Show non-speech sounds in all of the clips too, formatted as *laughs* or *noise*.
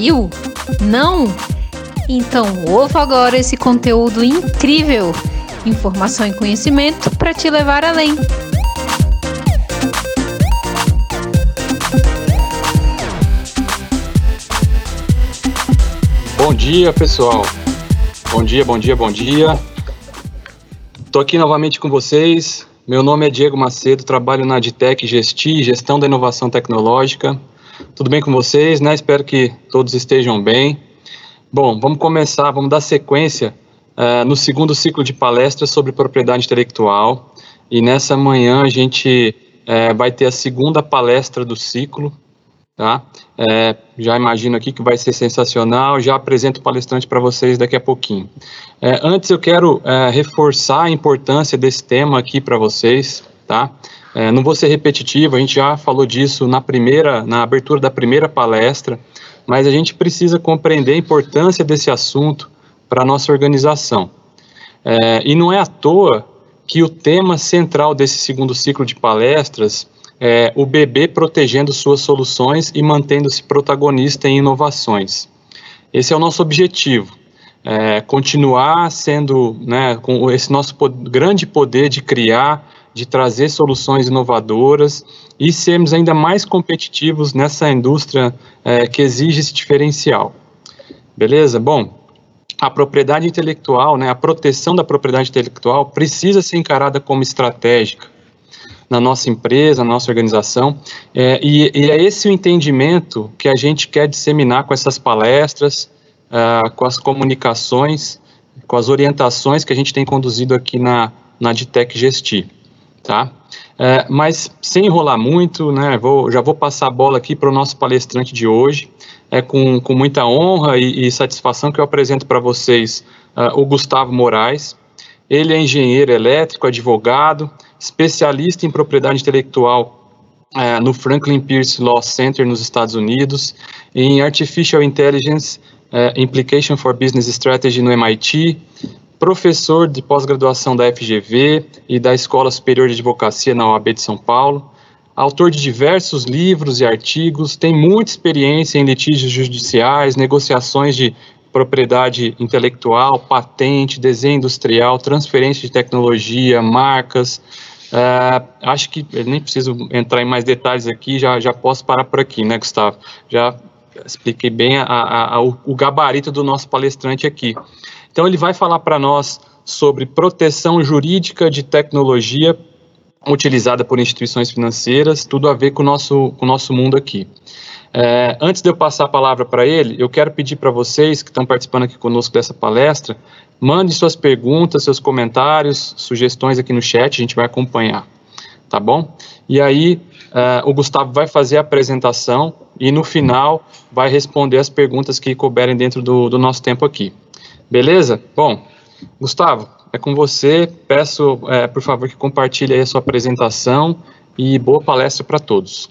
Viu? Não? Então ouça agora esse conteúdo incrível. Informação e conhecimento para te levar além. Bom dia, pessoal. Bom dia, bom dia, bom dia. Estou aqui novamente com vocês. Meu nome é Diego Macedo, trabalho na Adtech Gesti, Gestão da Inovação Tecnológica. Tudo bem com vocês, né? Espero que todos estejam bem. Bom, vamos começar, vamos dar sequência uh, no segundo ciclo de palestras sobre propriedade intelectual. E nessa manhã a gente uh, vai ter a segunda palestra do ciclo, tá? É, já imagino aqui que vai ser sensacional, já apresento o palestrante para vocês daqui a pouquinho. Antes eu quero reforçar a importância desse tema aqui para vocês, tá? É, não vou ser repetitivo, a gente já falou disso na primeira, na abertura da primeira palestra, mas a gente precisa compreender a importância desse assunto para a nossa organização. É, e não é à toa que o tema central desse segundo ciclo de palestras é o bebê protegendo suas soluções e mantendo-se protagonista em inovações. Esse é o nosso objetivo. É, continuar sendo, né, com esse nosso grande poder de criar de trazer soluções inovadoras e sermos ainda mais competitivos nessa indústria é, que exige esse diferencial. Beleza? Bom, a propriedade intelectual, né, a proteção da propriedade intelectual precisa ser encarada como estratégica na nossa empresa, na nossa organização, é, e, e, é esse o entendimento que a gente quer disseminar com essas palestras, uh, com as comunicações, com as orientações que a gente tem conduzido aqui na, na Ditec Gestir tá? É, mas sem enrolar muito, né, vou, já vou passar a bola aqui para o nosso palestrante de hoje. É com, com muita honra e, e satisfação que eu apresento para vocês uh, o Gustavo Moraes. Ele é engenheiro elétrico, advogado, especialista em propriedade intelectual uh, no Franklin Pierce Law Center nos Estados Unidos, em Artificial Intelligence uh, Implication for Business Strategy no MIT, professor de pós-graduação da FGV e da Escola Superior de Advocacia na OAB de São Paulo, autor de diversos livros e artigos, tem muita experiência em litígios judiciais, negociações de propriedade intelectual, patente, desenho industrial, transferência de tecnologia, marcas. Uh, acho que nem preciso entrar em mais detalhes aqui, já, já posso parar por aqui, né, Gustavo? Já expliquei bem a, a, a, o gabarito do nosso palestrante aqui. Então, ele vai falar para nós sobre proteção jurídica de tecnologia utilizada por instituições financeiras, tudo a ver com o nosso, com o nosso mundo aqui. É, antes de eu passar a palavra para ele, eu quero pedir para vocês que estão participando aqui conosco dessa palestra, mandem suas perguntas, seus comentários, sugestões aqui no chat, a gente vai acompanhar, tá bom? E aí, uh, o Gustavo vai fazer a apresentação e no final vai responder as perguntas que couberem dentro do, do nosso tempo aqui. Beleza? Bom, Gustavo, é com você. Peço, é, por favor, que compartilhe aí a sua apresentação e boa palestra para todos.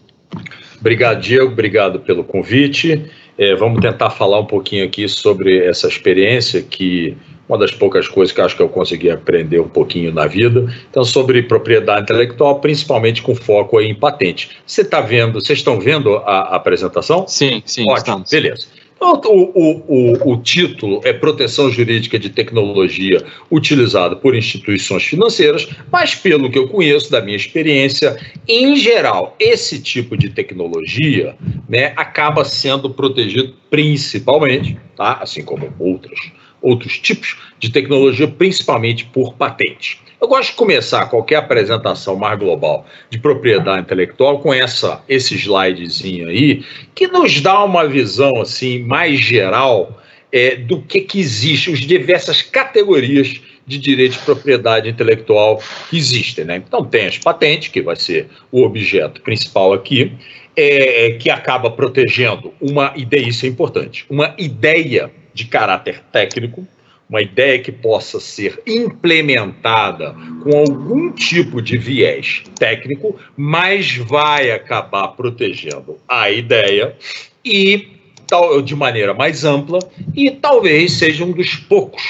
Obrigado, Diego. Obrigado pelo convite. É, vamos tentar falar um pouquinho aqui sobre essa experiência que uma das poucas coisas que acho que eu consegui aprender um pouquinho na vida. Então, sobre propriedade intelectual, principalmente com foco em patente. Você está vendo, vocês estão vendo a, a apresentação? Sim, sim, Ótimo, estamos. Beleza. O, o, o, título é Proteção Jurídica de Tecnologia utilizada por instituições financeiras, mas pelo que eu conheço da minha experiência, em geral, esse tipo de tecnologia né, acaba sendo protegido principalmente, tá? assim como outros, outros tipos de tecnologia, principalmente por patente. Eu gosto de começar qualquer apresentação mais global de propriedade intelectual com essa esse slidezinho aí, que nos dá uma visão assim mais geral é, do que, que existe, as diversas categorias de direito de propriedade intelectual que existem. Né? Então, tem as patentes, que vai ser o objeto principal aqui, é, que acaba protegendo uma ideia, isso é importante, uma ideia de caráter técnico, uma ideia que possa ser implementada com algum tipo de viés técnico, mas vai acabar protegendo a ideia e de maneira mais ampla e talvez seja um dos poucos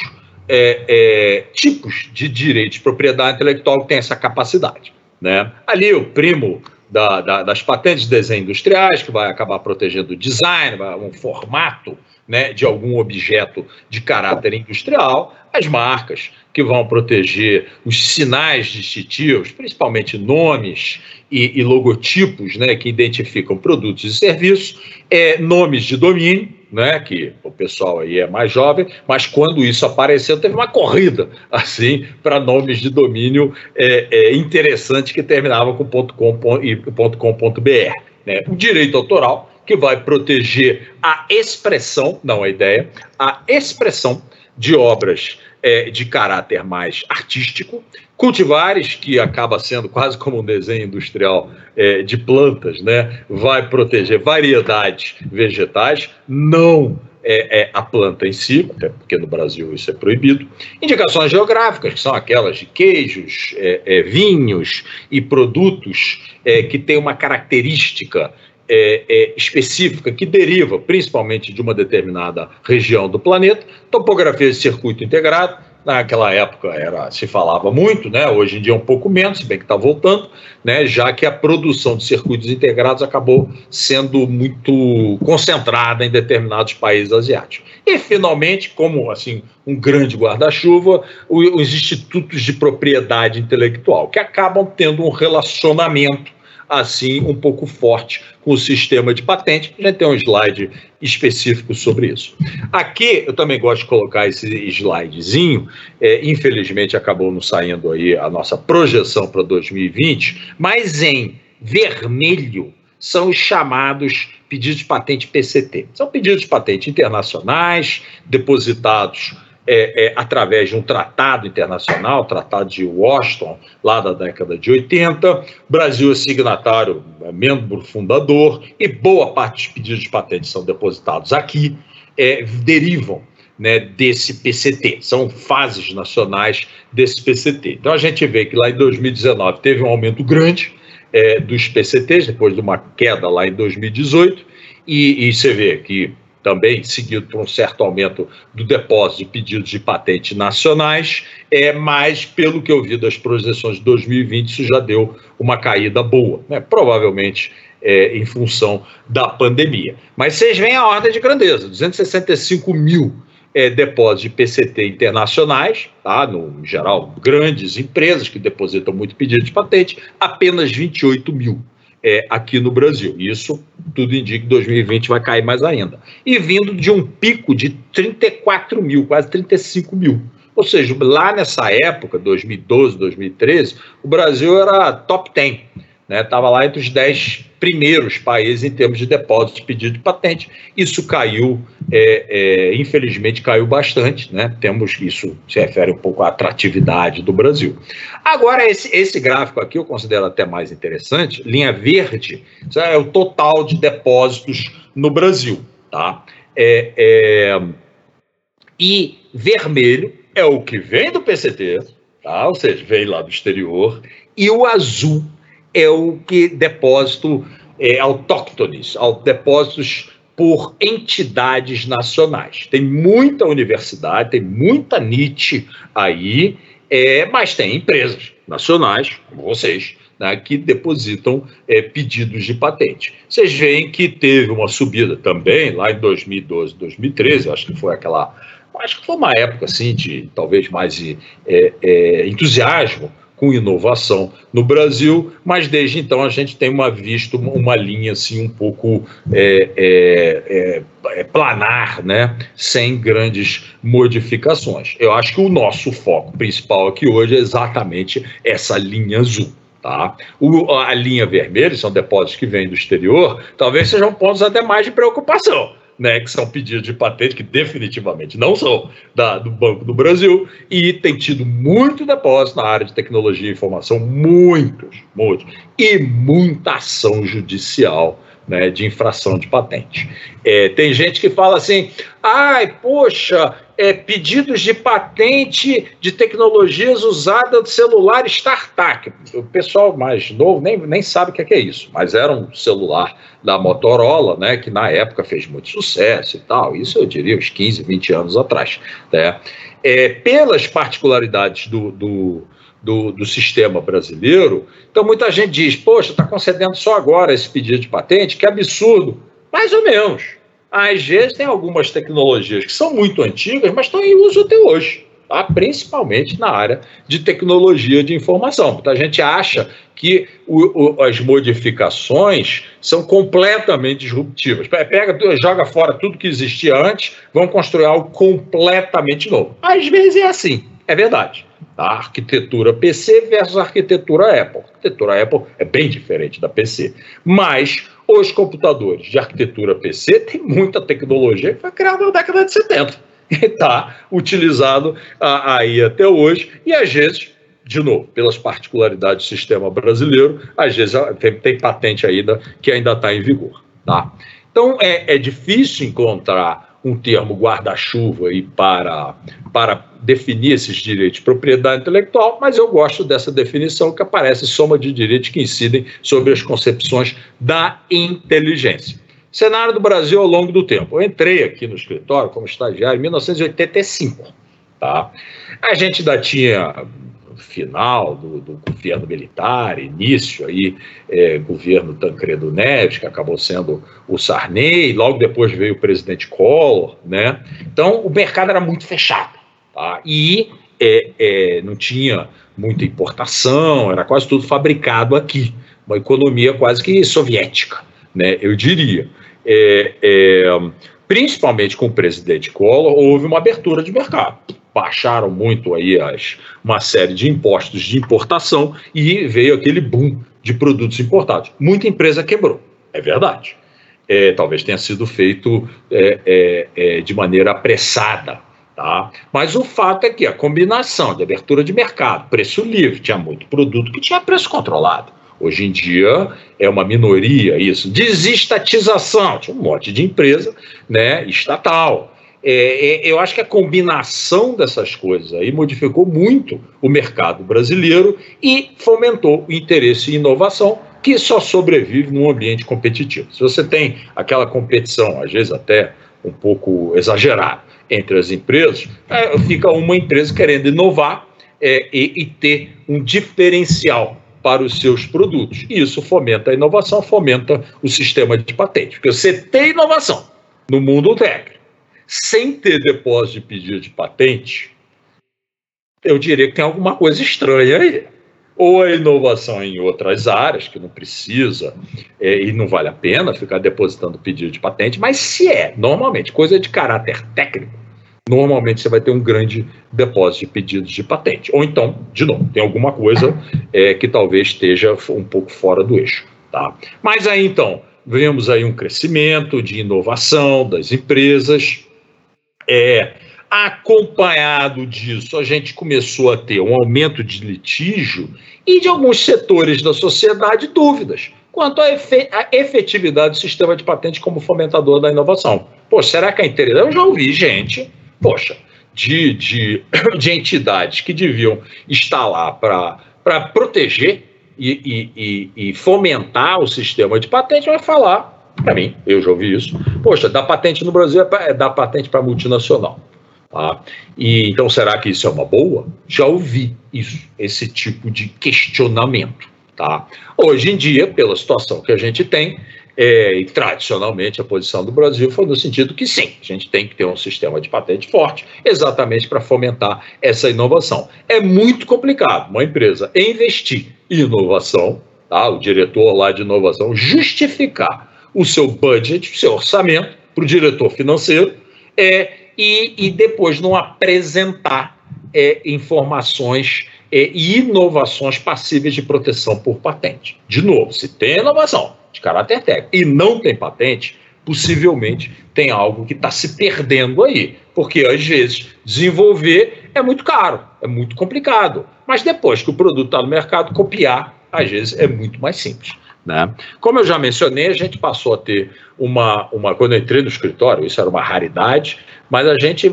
é, é, tipos de direito de propriedade intelectual que tem essa capacidade. Né? Ali o primo da, da, das patentes de desenho industriais, que vai acabar protegendo o design, um formato né, de algum objeto de caráter industrial, as marcas, que vão proteger os sinais distintivos, principalmente nomes e, e logotipos né, que identificam produtos e serviços, é, nomes de domínio, né, que o pessoal aí é mais jovem, mas quando isso apareceu, teve uma corrida *laughs* assim para nomes de domínio é, é, interessante que terminavam com .com e .com.br. Né? O direito autoral, que vai proteger a expressão, não a ideia, a expressão de obras é, de caráter mais artístico, cultivares, que acaba sendo quase como um desenho industrial é, de plantas, né? vai proteger variedades vegetais, não é, é, a planta em si, porque no Brasil isso é proibido. Indicações geográficas, que são aquelas de queijos, é, é vinhos e produtos é, que têm uma característica é, é, específica que deriva principalmente de uma determinada região do planeta, topografia de circuito integrado, naquela época era se falava muito, né? hoje em dia um pouco menos, se bem que está voltando, né? já que a produção de circuitos integrados acabou sendo muito concentrada em determinados países asiáticos. E, finalmente, como assim um grande guarda-chuva, os institutos de propriedade intelectual, que acabam tendo um relacionamento assim um pouco forte com o sistema de patente. Gente tem um slide específico sobre isso. Aqui eu também gosto de colocar esse slidezinho. É, infelizmente acabou não saindo aí a nossa projeção para 2020, mas em vermelho são os chamados pedidos de patente PCT. São pedidos de patente internacionais depositados é, é, através de um tratado internacional, Tratado de Washington, lá da década de 80. Brasil é signatário, é membro fundador, e boa parte dos pedidos de patente são depositados aqui, é, derivam né, desse PCT, são fases nacionais desse PCT. Então a gente vê que lá em 2019 teve um aumento grande é, dos PCTs, depois de uma queda lá em 2018, e, e você vê que também seguido por um certo aumento do depósito de pedidos de patente nacionais, é, mas pelo que eu vi das projeções de 2020, isso já deu uma caída boa, né? provavelmente é, em função da pandemia. Mas vocês veem a ordem de grandeza: 265 mil é, depósitos de PCT internacionais, tá? no geral, grandes empresas que depositam muito pedido de patente, apenas 28 mil é, aqui no Brasil. Isso tudo indica que 2020 vai cair mais ainda. E vindo de um pico de 34 mil, quase 35 mil. Ou seja, lá nessa época, 2012, 2013, o Brasil era top 10 estava né, lá entre os 10 primeiros países em termos de depósito de pedido de patente. Isso caiu, é, é, infelizmente caiu bastante, né? Temos isso se refere um pouco à atratividade do Brasil. Agora, esse, esse gráfico aqui eu considero até mais interessante, linha verde, é o total de depósitos no Brasil, tá? É, é, e vermelho é o que vem do PCT, tá? ou seja, vem lá do exterior, e o azul é o que depósito é, autóctones, depósitos por entidades nacionais. Tem muita universidade, tem muita NIT aí, é, mas tem empresas nacionais, como vocês, né, que depositam é, pedidos de patente. Vocês veem que teve uma subida também lá em 2012, 2013, acho que foi aquela. Acho que foi uma época assim de talvez mais é, é, entusiasmo com inovação no Brasil, mas desde então a gente tem uma, visto uma linha assim um pouco é, é, é, é, planar, né? sem grandes modificações. Eu acho que o nosso foco principal aqui hoje é exatamente essa linha azul. Tá? O, a linha vermelha, são depósitos que vêm do exterior, talvez sejam pontos até mais de preocupação né, que são pedidos de patente, que definitivamente não são da, do Banco do Brasil, e tem tido muito depósito na área de tecnologia e informação, muitos, muitos, e muita ação judicial né, de infração de patente. É, tem gente que fala assim, ai, poxa, é, pedidos de patente de tecnologias usadas de celular startup. O pessoal mais novo nem, nem sabe o que é, que é isso, mas era um celular da Motorola, né, que na época fez muito sucesso e tal. Isso eu diria uns 15, 20 anos atrás. Né? É, pelas particularidades do, do do, do sistema brasileiro. Então, muita gente diz: poxa, está concedendo só agora esse pedido de patente, que absurdo. Mais ou menos. Às vezes, tem algumas tecnologias que são muito antigas, mas estão em uso até hoje. Tá? principalmente na área de tecnologia de informação. Muita gente acha que o, o, as modificações são completamente disruptivas. Pega, joga fora tudo que existia antes, vão construir algo completamente novo. Às vezes é assim, é verdade. A arquitetura PC versus a arquitetura Apple. A arquitetura Apple é bem diferente da PC. Mas os computadores de arquitetura PC têm muita tecnologia que foi criada na década de 70 *laughs* está utilizado aí até hoje, e às vezes, de novo, pelas particularidades do sistema brasileiro, às vezes tem, tem patente ainda que ainda está em vigor. Tá? Então é, é difícil encontrar um termo guarda-chuva para, para definir esses direitos de propriedade intelectual, mas eu gosto dessa definição que aparece soma de direitos que incidem sobre as concepções da inteligência. Cenário do Brasil ao longo do tempo. Eu entrei aqui no escritório como estagiário em 1985. Tá? A gente ainda tinha final do, do governo militar, início aí, é, governo Tancredo Neves, que acabou sendo o Sarney, logo depois veio o presidente Collor, né? Então o mercado era muito fechado, tá? E é, é, não tinha muita importação, era quase tudo fabricado aqui, uma economia quase que soviética, né? Eu diria é, é, principalmente com o presidente Collor, houve uma abertura de mercado. Baixaram muito aí as, uma série de impostos de importação e veio aquele boom de produtos importados. Muita empresa quebrou, é verdade. É, talvez tenha sido feito é, é, é, de maneira apressada. Tá? Mas o fato é que a combinação de abertura de mercado, preço livre, tinha muito produto que tinha preço controlado. Hoje em dia é uma minoria isso. Desestatização, tinha um monte de empresa né, estatal. É, é, eu acho que a combinação dessas coisas aí modificou muito o mercado brasileiro e fomentou o interesse em inovação, que só sobrevive num ambiente competitivo. Se você tem aquela competição, às vezes até um pouco exagerada, entre as empresas, é, fica uma empresa querendo inovar é, e, e ter um diferencial para os seus produtos. E isso fomenta a inovação, fomenta o sistema de patente. Porque você tem inovação no mundo técnico, sem ter depósito de pedido de patente, eu diria que tem alguma coisa estranha aí. Ou a inovação em outras áreas, que não precisa é, e não vale a pena ficar depositando pedido de patente, mas se é, normalmente, coisa de caráter técnico, normalmente você vai ter um grande depósito de pedidos de patente. Ou então, de novo, tem alguma coisa é, que talvez esteja um pouco fora do eixo. Tá? Mas aí então, vemos aí um crescimento de inovação das empresas. É, acompanhado disso, a gente começou a ter um aumento de litígio e de alguns setores da sociedade dúvidas quanto à efetividade do sistema de patente como fomentador da inovação. Pô, será que é interessante? Eu já ouvi gente poxa, de, de, *clears throat* de entidades que deviam estar lá para proteger e, e, e, fomentar o sistema de patente, vai falar, para mim, eu já ouvi isso, poxa, dar patente no Brasil é, é dar patente para multinacional. Tá? E então será que isso é uma boa? Já ouvi isso, esse tipo de questionamento. Tá? Hoje em dia, pela situação que a gente tem, é, e tradicionalmente a posição do Brasil foi no sentido que sim, a gente tem que ter um sistema de patente forte, exatamente para fomentar essa inovação. É muito complicado uma empresa investir em inovação, tá? o diretor lá de inovação justificar o seu budget, o seu orçamento para o diretor financeiro é, e, e depois não apresentar é, informações é, e inovações passíveis de proteção por patente. De novo, se tem inovação, de caráter técnico e não tem patente, possivelmente tem algo que está se perdendo aí. Porque, às vezes, desenvolver é muito caro, é muito complicado. Mas depois que o produto está no mercado, copiar, às vezes, é muito mais simples. Né? Como eu já mencionei, a gente passou a ter uma, uma. Quando eu entrei no escritório, isso era uma raridade, mas a gente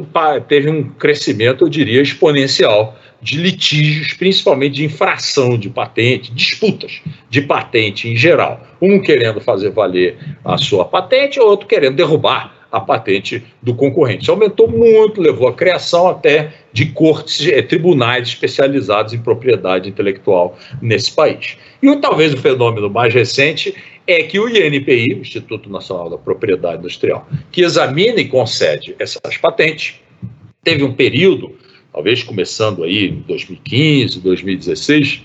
teve um crescimento, eu diria, exponencial de litígios, principalmente de infração de patente, disputas de patente em geral. Um querendo fazer valer a sua patente, outro querendo derrubar a, patente do concorrente. Isso aumentou muito, levou à criação até de cortes, eh, tribunais especializados em propriedade intelectual nesse país. E talvez o fenômeno mais recente é que o INPI, o Instituto Nacional da Propriedade Industrial, que examina e concede essas patentes, teve um período, talvez começando aí em 2015, 2016,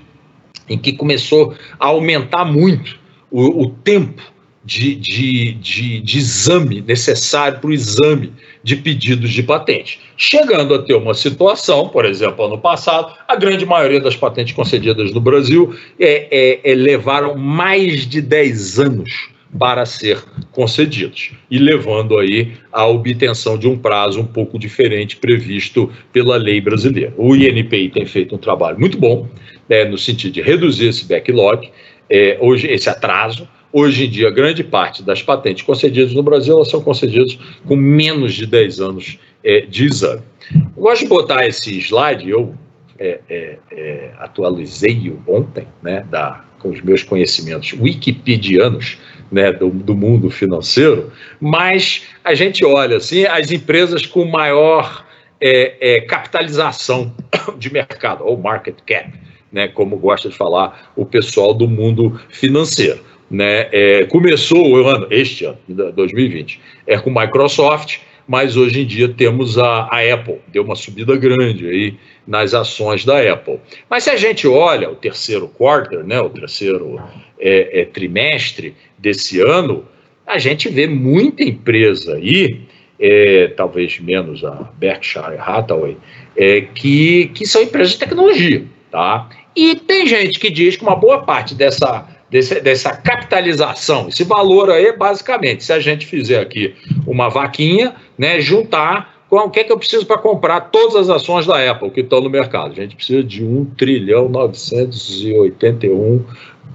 em que começou a aumentar muito o, o tempo de, de, de, de exame necessário para o exame de pedidos de patente. Chegando a ter uma situação, por exemplo, ano passado, a grande maioria das patentes concedidas no Brasil é, é, é levaram mais de 10 anos para ser concedidos e levando aí à obtenção de um prazo um pouco diferente previsto pela lei brasileira. O INPI tem feito um trabalho muito bom né, no sentido de reduzir esse backlog, é, hoje esse atraso, Hoje em dia, grande parte das patentes concedidas no Brasil elas são concedidas com menos de 10 anos é, de exame. Eu gosto de botar esse slide, eu é, é, é atualizei-o ontem, né, da, com os meus conhecimentos wikipedianos né, do, do, mundo financeiro, mas a gente olha assim, as empresas com maior é, é, capitalização *coughs* de mercado, ou market cap, né, como gosta de falar o pessoal do mundo financeiro. Né? É, começou o ano, este ano, 2020, é com Microsoft, mas hoje em dia temos a, a, Apple, deu uma subida grande aí nas ações da Apple. Mas se a gente olha o terceiro quarter, né, o terceiro é, é, trimestre desse ano, a gente vê muita empresa aí, é, talvez menos a Berkshire Hathaway, é, que, que são empresas de tecnologia. Tá? E tem gente que diz que uma boa parte dessa desse, dessa capitalização. Esse valor aí, basicamente, se a gente fizer aqui uma vaquinha, né, juntar com o que é que eu preciso para comprar todas as ações da Apple que estão no mercado. A gente precisa de 1 trilhão 981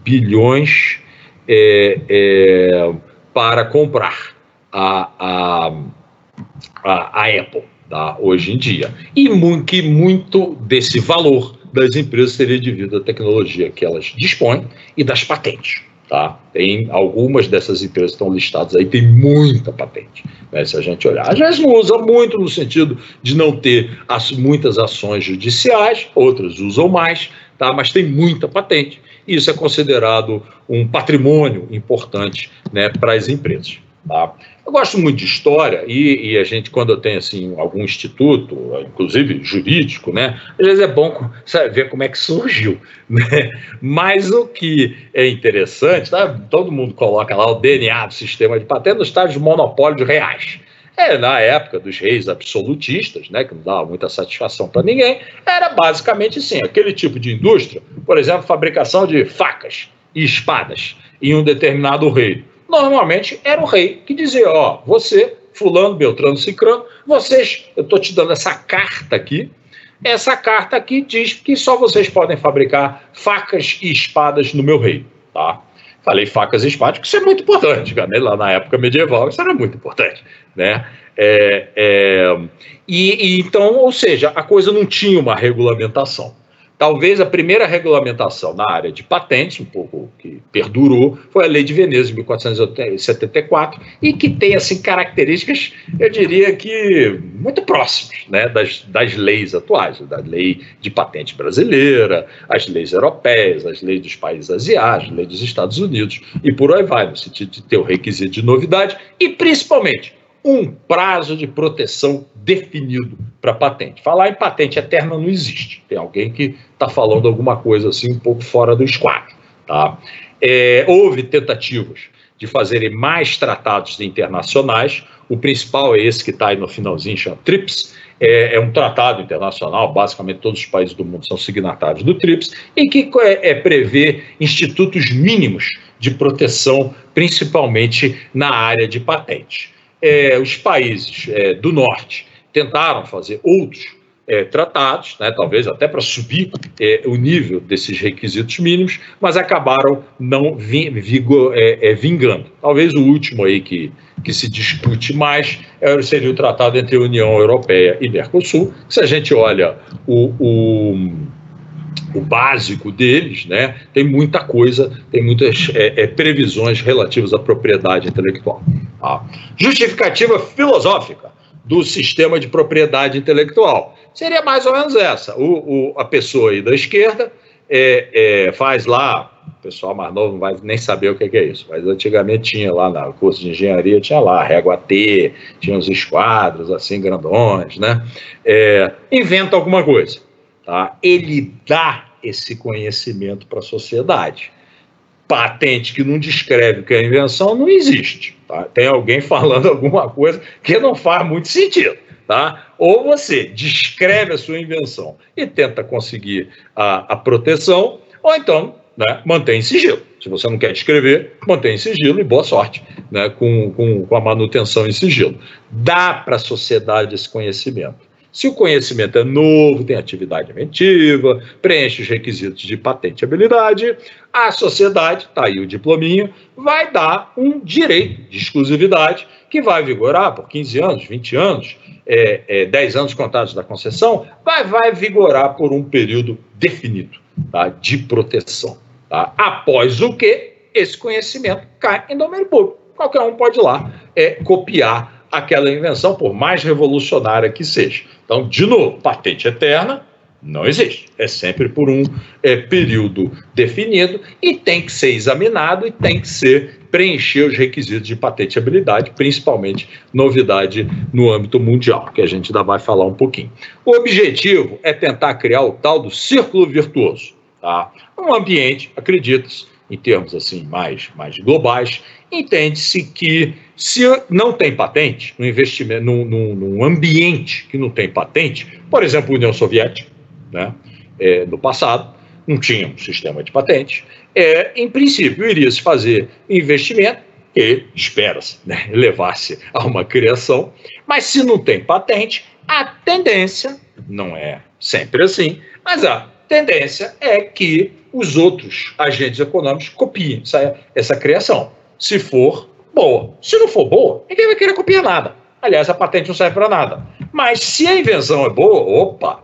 bilhões é, é, para comprar a, a, a, a Apple tá, hoje em dia. E muito, que muito desse valor das empresas seria devido à tecnologia que elas dispõem e das patentes. Tá? Tem algumas dessas empresas estão listadas aí, tem muita patente. Né? Se a gente olhar, às vezes não usa muito no sentido de não ter as, muitas ações judiciais, outras usam mais, tá? mas tem muita patente. Isso é considerado um patrimônio importante né, para as empresas. Tá? Eu gosto muito de história e, e, a gente, quando eu tenho assim, algum instituto, inclusive jurídico, né, às vezes é bom sabe, ver como é que surgiu. *laughs* Né? Mas o que é interessante, tá? todo mundo coloca lá o DNA do sistema de patente nos estágios de monopólio de reais. É, na época dos reis absolutistas, né, que não dava muita satisfação para ninguém, era basicamente assim: aquele tipo de indústria, por exemplo, fabricação de facas e espadas em um determinado reino normalmente era o rei que dizia: Ó, você, Fulano, Beltrano, Cicrano, vocês, eu estou te dando essa carta aqui. Essa carta aqui diz que só vocês podem fabricar facas e espadas no meu reino, tá? Falei facas e espadas, porque isso é muito importante, né? Lá na época medieval, isso era muito importante, né? É, é, e, e então, ou seja, a coisa não tinha uma regulamentação. Talvez a primeira regulamentação na área de patentes, um pouco que perdurou, foi a Lei de Veneza de 1474 e que tem assim características, eu diria que muito próximas, né, das, das leis atuais, da lei de patente brasileira, as leis europeias, as leis dos países asiáticos, as leis dos Estados Unidos e por aí vai, no sentido de ter o requisito de novidade e principalmente um prazo de proteção definido para patente. Falar em patente eterna não existe. Tem alguém que está falando alguma coisa assim um pouco fora do esquadro. Tá? É, houve tentativas de fazerem mais tratados internacionais. O principal é esse que está aí no finalzinho, chama TRIPS. É, é, um tratado internacional, basicamente todos os países do mundo são signatários do TRIPS, e que é, é, prevê institutos mínimos de proteção, principalmente na área de patente é, os países é, do norte tentaram fazer outros é, tratados, né, talvez até para subir é, o nível desses requisitos mínimos, mas acabaram não vi, vigo, é, é, vingando. Talvez o último aí que, que se discute mais seria o tratado entre União Europeia e Mercosul. Se a gente olha o, o o básico deles, né, tem muita coisa, tem muitas é, é, previsões relativas à propriedade intelectual. Tá? Justificativa filosófica do sistema de propriedade intelectual seria mais ou menos essa. O, o a pessoa aí da esquerda é, é, faz lá, o pessoal mais novo não vai nem saber o que é isso, mas antigamente tinha lá no curso de engenharia, tinha lá régua T, tinha uns esquadros assim grandões, né? É, inventa alguma coisa, tá? Ele dá esse conhecimento para a sociedade. Patente que não descreve o que é invenção não existe. Tá? Tem alguém falando *laughs* alguma coisa que não faz muito sentido. Tá? Ou você descreve a sua invenção e tenta conseguir a, a proteção, ou então né, mantém sigilo. Se você não quer descrever, mantém sigilo e boa sorte né, com, com, com a manutenção em sigilo. Dá para a sociedade esse conhecimento. Se o conhecimento é novo, tem atividade inventiva, preenche os requisitos de patenteabilidade, a sociedade, está aí o diplominho, vai dar um direito de exclusividade que vai vigorar por 15 anos, 20 anos, é, é, 10 anos contados da concessão, vai, vai vigorar por um período definido tá, de proteção. Tá? Após o que esse conhecimento cai em domínio público. Qualquer um pode ir lá é, copiar aquela invenção, por mais revolucionária que seja. Então, de novo, patente eterna não existe. É sempre por um é, período definido e tem que ser examinado e tem que ser preencher os requisitos de patenteabilidade, principalmente novidade no âmbito mundial, que a gente ainda vai falar um pouquinho. O objetivo é tentar criar o tal do círculo virtuoso, tá? Um ambiente, acredita-se, em termos assim mais, mais globais, entende-se que se não tem patente, no investimento, num, num, num, ambiente que não tem patente, por exemplo, a União Soviética, né, é, no passado, não tinha um sistema de patente, é, em princípio, iria se fazer investimento e espera-se né, *laughs* levar-se a uma criação, mas se não tem patente, a tendência, não é sempre assim, mas a tendência é que os outros agentes econômicos copiem essa, essa criação, se for boa. Se não for boa, ninguém vai querer copiar nada. Aliás, a patente não serve para nada. Mas se a invenção é boa, opa,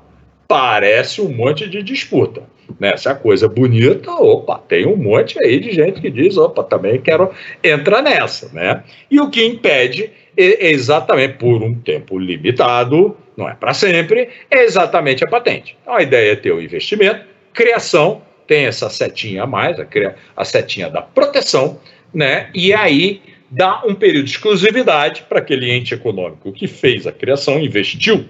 parece um monte de disputa. Né? Se a coisa é bonita, opa, tem um monte aí de gente que diz, opa, também quero entrar nessa. Né? E o que impede é exatamente por um tempo limitado, não é para sempre, é exatamente a patente. Então a ideia é ter o investimento, criação, tem essa setinha a mais, a, a setinha da proteção, né? E aí dá um período de exclusividade para aquele ente econômico que fez a criação, investiu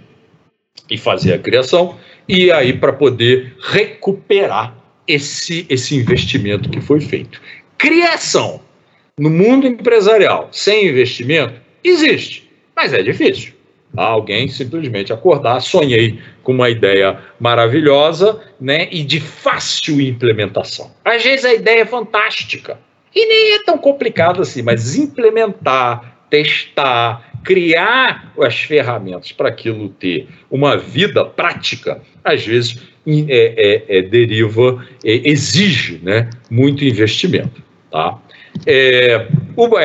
e fazer a criação, e aí para poder recuperar esse, esse investimento que foi feito. Criação no mundo empresarial sem investimento existe, mas é difícil. Alguém simplesmente acordar, sonhei com uma ideia maravilhosa né, e de fácil implementação. Às vezes a ideia é fantástica e nem é tão complicado assim, mas implementar, testar, criar as ferramentas para aquilo ter uma vida prática, às vezes é, é, é deriva, é, exige né, muito investimento. Tá? É,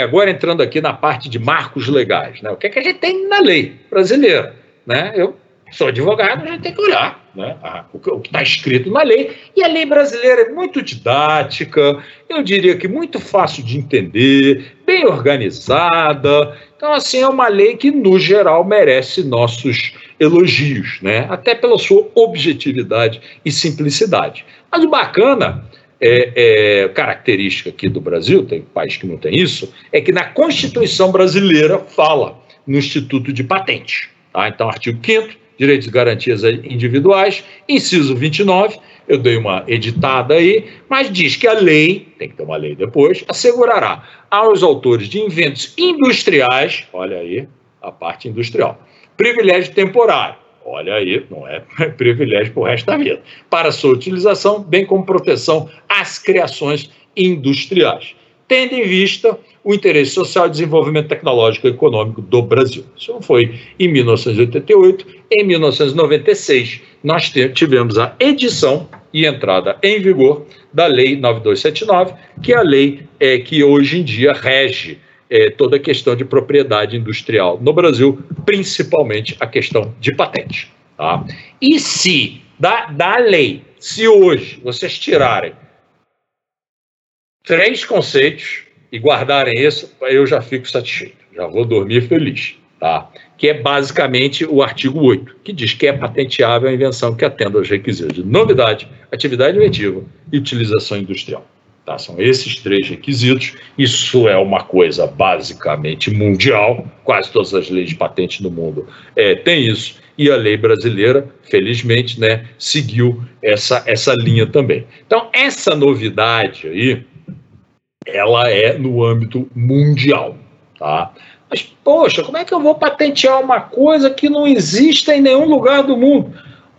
agora entrando aqui na parte de marcos legais, né? o que, é que a gente tem na lei brasileira? Né? Eu sou advogado, a gente tem que olhar né, o que está escrito na lei, e a lei brasileira é muito didática, eu diria que muito fácil de entender, bem organizada. Então, assim, é uma lei que, no geral, merece nossos elogios, né? até pela sua objetividade e simplicidade. Mas o bacana é, é, característica aqui do Brasil, tem país que não tem isso, é que na Constituição brasileira fala no Instituto de Patente. Tá? Então, artigo 5 direitos e garantias individuais, inciso 29, eu dei uma editada aí, mas diz que a lei, tem que ter uma lei depois, assegurará aos autores de inventos industriais, olha aí a parte industrial, privilégio temporário, olha aí, não é *laughs* privilégio para o resto da vida, para sua utilização, bem como proteção às criações industriais, tendo em vista o interesse social e desenvolvimento tecnológico e econômico do Brasil. Isso foi em 1988. Em 1996, nós tivemos a edição e entrada em vigor da Lei 9279, que é a lei é, que hoje em dia rege é, toda a questão de propriedade industrial no Brasil, principalmente a questão de patente. Tá? E se da, da lei, se hoje vocês tirarem três conceitos e guardarem isso, eu já fico satisfeito. já vou dormir feliz, tá? Que é basicamente o artigo 8, que diz que é patenteável a invenção que atenda aos requisitos de novidade, atividade inventiva e utilização industrial. Tá? São esses três requisitos. Isso é uma coisa basicamente mundial, quase todas as leis de patente no mundo é, têm isso, e a lei brasileira, felizmente, né, seguiu essa, essa linha também. Então, essa novidade aí, ela é no âmbito mundial. Tá? Mas, poxa, como é que eu vou patentear uma coisa que não existe em nenhum lugar do mundo?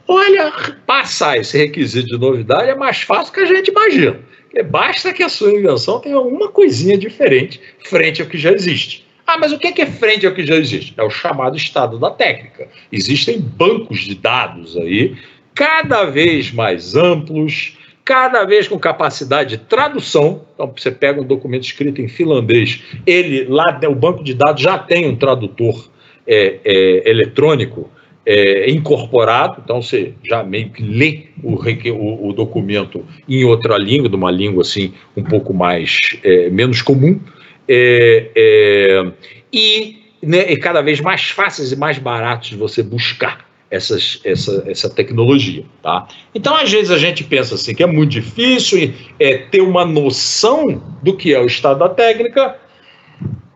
Olha, passar esse requisito de novidade é mais fácil que a gente imagina. Basta que a sua invenção tenha alguma coisinha diferente frente ao que já existe. Ah, mas o que é frente ao que já existe? É o chamado estado da técnica. Existem bancos de dados aí, cada vez mais amplos, cada vez com capacidade de tradução. Então, você pega um documento escrito em finlandês, ele lá, o banco de dados já tem um tradutor é, é, eletrônico é, incorporado, então você já meio que lê o, o, o, documento em outra língua, de uma língua assim um pouco mais é, menos comum, é, é, e, né, e cada vez mais fáceis e mais baratos de você buscar essas, essa, essa tecnologia. Tá? Então, às vezes, a gente pensa assim que é muito difícil é, ter uma noção do que é o estado da técnica,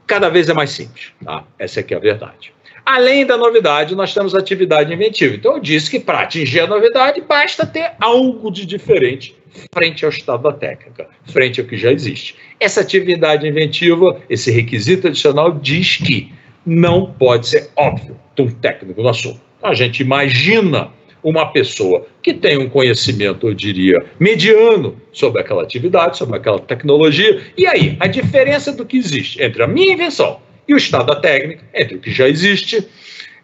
cada vez é mais simples. Tá? Essa é que é a verdade. Além da novidade, nós temos atividade inventiva. Então, eu disse que para atingir a novidade, basta ter algo de diferente frente ao estado da técnica, frente ao que já existe. Essa atividade inventiva, esse requisito adicional, diz que não pode ser óbvio um técnico no assunto. A gente imagina uma pessoa que tem um conhecimento, eu diria, mediano sobre aquela atividade, sobre aquela tecnologia, e aí a diferença do que existe entre a minha invenção e o estado da técnica, entre o que já existe,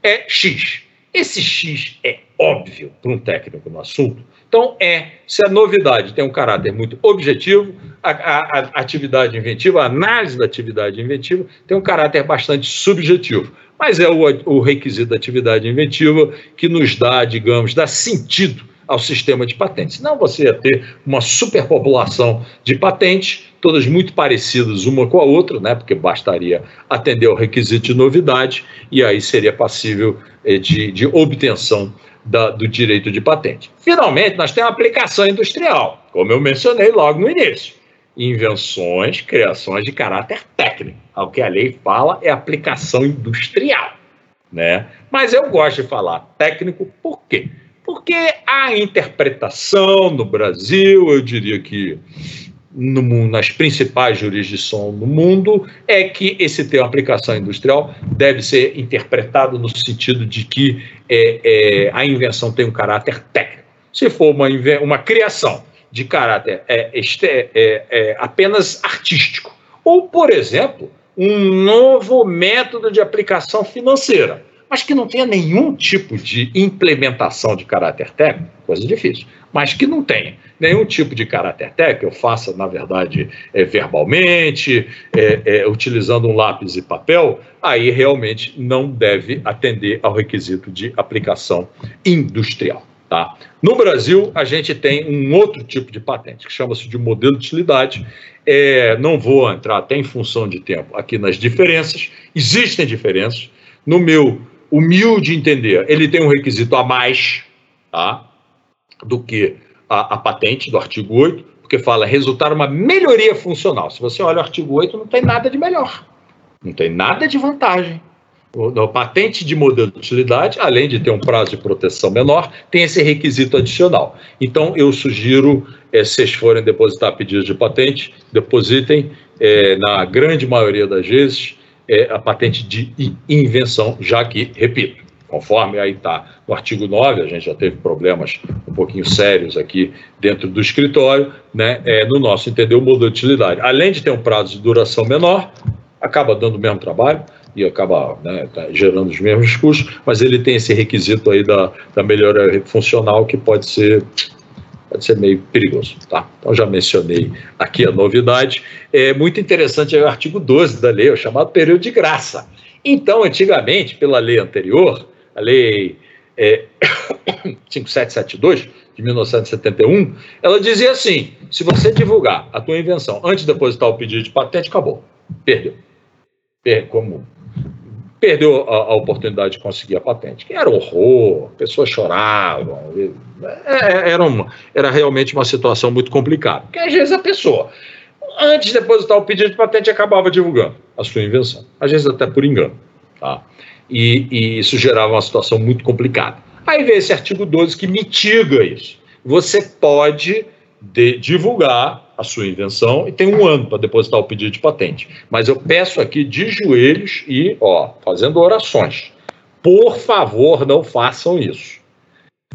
é X. Esse X é óbvio para um técnico no assunto. Então, é, se a novidade tem um caráter muito objetivo, a, a, a atividade inventiva, a análise da atividade inventiva, tem um caráter bastante subjetivo. Mas é o, o requisito da atividade inventiva que nos dá, digamos, dá sentido ao sistema de patentes. Senão você ia ter uma superpopulação de patentes, todas muito parecidas uma com a outra, né? porque bastaria atender ao requisito de novidade e aí seria passível eh, de, de obtenção da, do direito de patente. Finalmente, nós temos a aplicação industrial, como eu mencionei logo no início. Invenções, criações de caráter técnico. O que a lei fala é aplicação industrial. Né? Mas eu gosto de falar técnico por quê? Porque a interpretação no Brasil, eu diria que no nas principais jurisdições do mundo, é que esse termo aplicação industrial deve ser interpretado no sentido de que é, é, a invenção tem um caráter técnico. Se for uma, uma criação de caráter é, é, é, apenas artístico, ou, por exemplo, um novo método de aplicação financeira, mas que não tenha nenhum tipo de implementação de caráter técnico, coisa difícil, mas que não tenha nenhum tipo de caráter técnico, eu faça, na verdade, é, verbalmente, é, é, utilizando um lápis e papel, aí realmente não deve atender ao requisito de aplicação industrial. Tá? No Brasil, a gente tem um outro tipo de patente, que chama-se de modelo de utilidade. É, não vou entrar até em função de tempo aqui nas diferenças, existem diferenças. No meu humilde entender, ele tem um requisito a mais tá? Do que a, a patente do artigo 8, porque fala resultar uma melhoria funcional. Se você olha o artigo 8, não tem nada de melhor, não tem nada de vantagem. A patente de modelo de utilidade, além de ter um prazo de proteção menor, tem esse requisito adicional. Então, eu sugiro, é, se vocês forem depositar pedidos de patente, depositem, é, na grande maioria das vezes, é, a patente de invenção, já que, repito, conforme aí está no artigo 9, a gente já teve problemas um pouquinho sérios aqui dentro do escritório, né, é, no nosso entender, o modelo de utilidade, além de ter um prazo de duração menor, acaba dando o mesmo trabalho, e acaba né, tá gerando os mesmos custos, mas ele tem esse requisito aí da, da melhora funcional que pode ser pode ser meio perigoso, tá? Então já mencionei aqui a novidade. É muito interessante é o artigo 12 da lei, o chamado período de graça. Então, antigamente, pela lei anterior, a lei é, *coughs* 5772 de 1971, ela dizia assim: se você divulgar a tua invenção antes de depositar o pedido de patente, acabou, perdeu. Como perdeu a, a, oportunidade de conseguir a patente, que era horror, pessoas choravam, é, era, uma, era realmente uma situação muito complicada, porque às vezes a pessoa, antes de depositar o pedido de patente, acabava divulgando a sua invenção, às vezes até por engano, tá? E, e isso gerava uma situação muito complicada. Aí vem esse artigo 12 que mitiga isso. Você pode de divulgar a sua invenção e tem um ano para depositar o pedido de patente. Mas eu peço aqui de joelhos e, ó, fazendo orações. Por favor, não façam isso.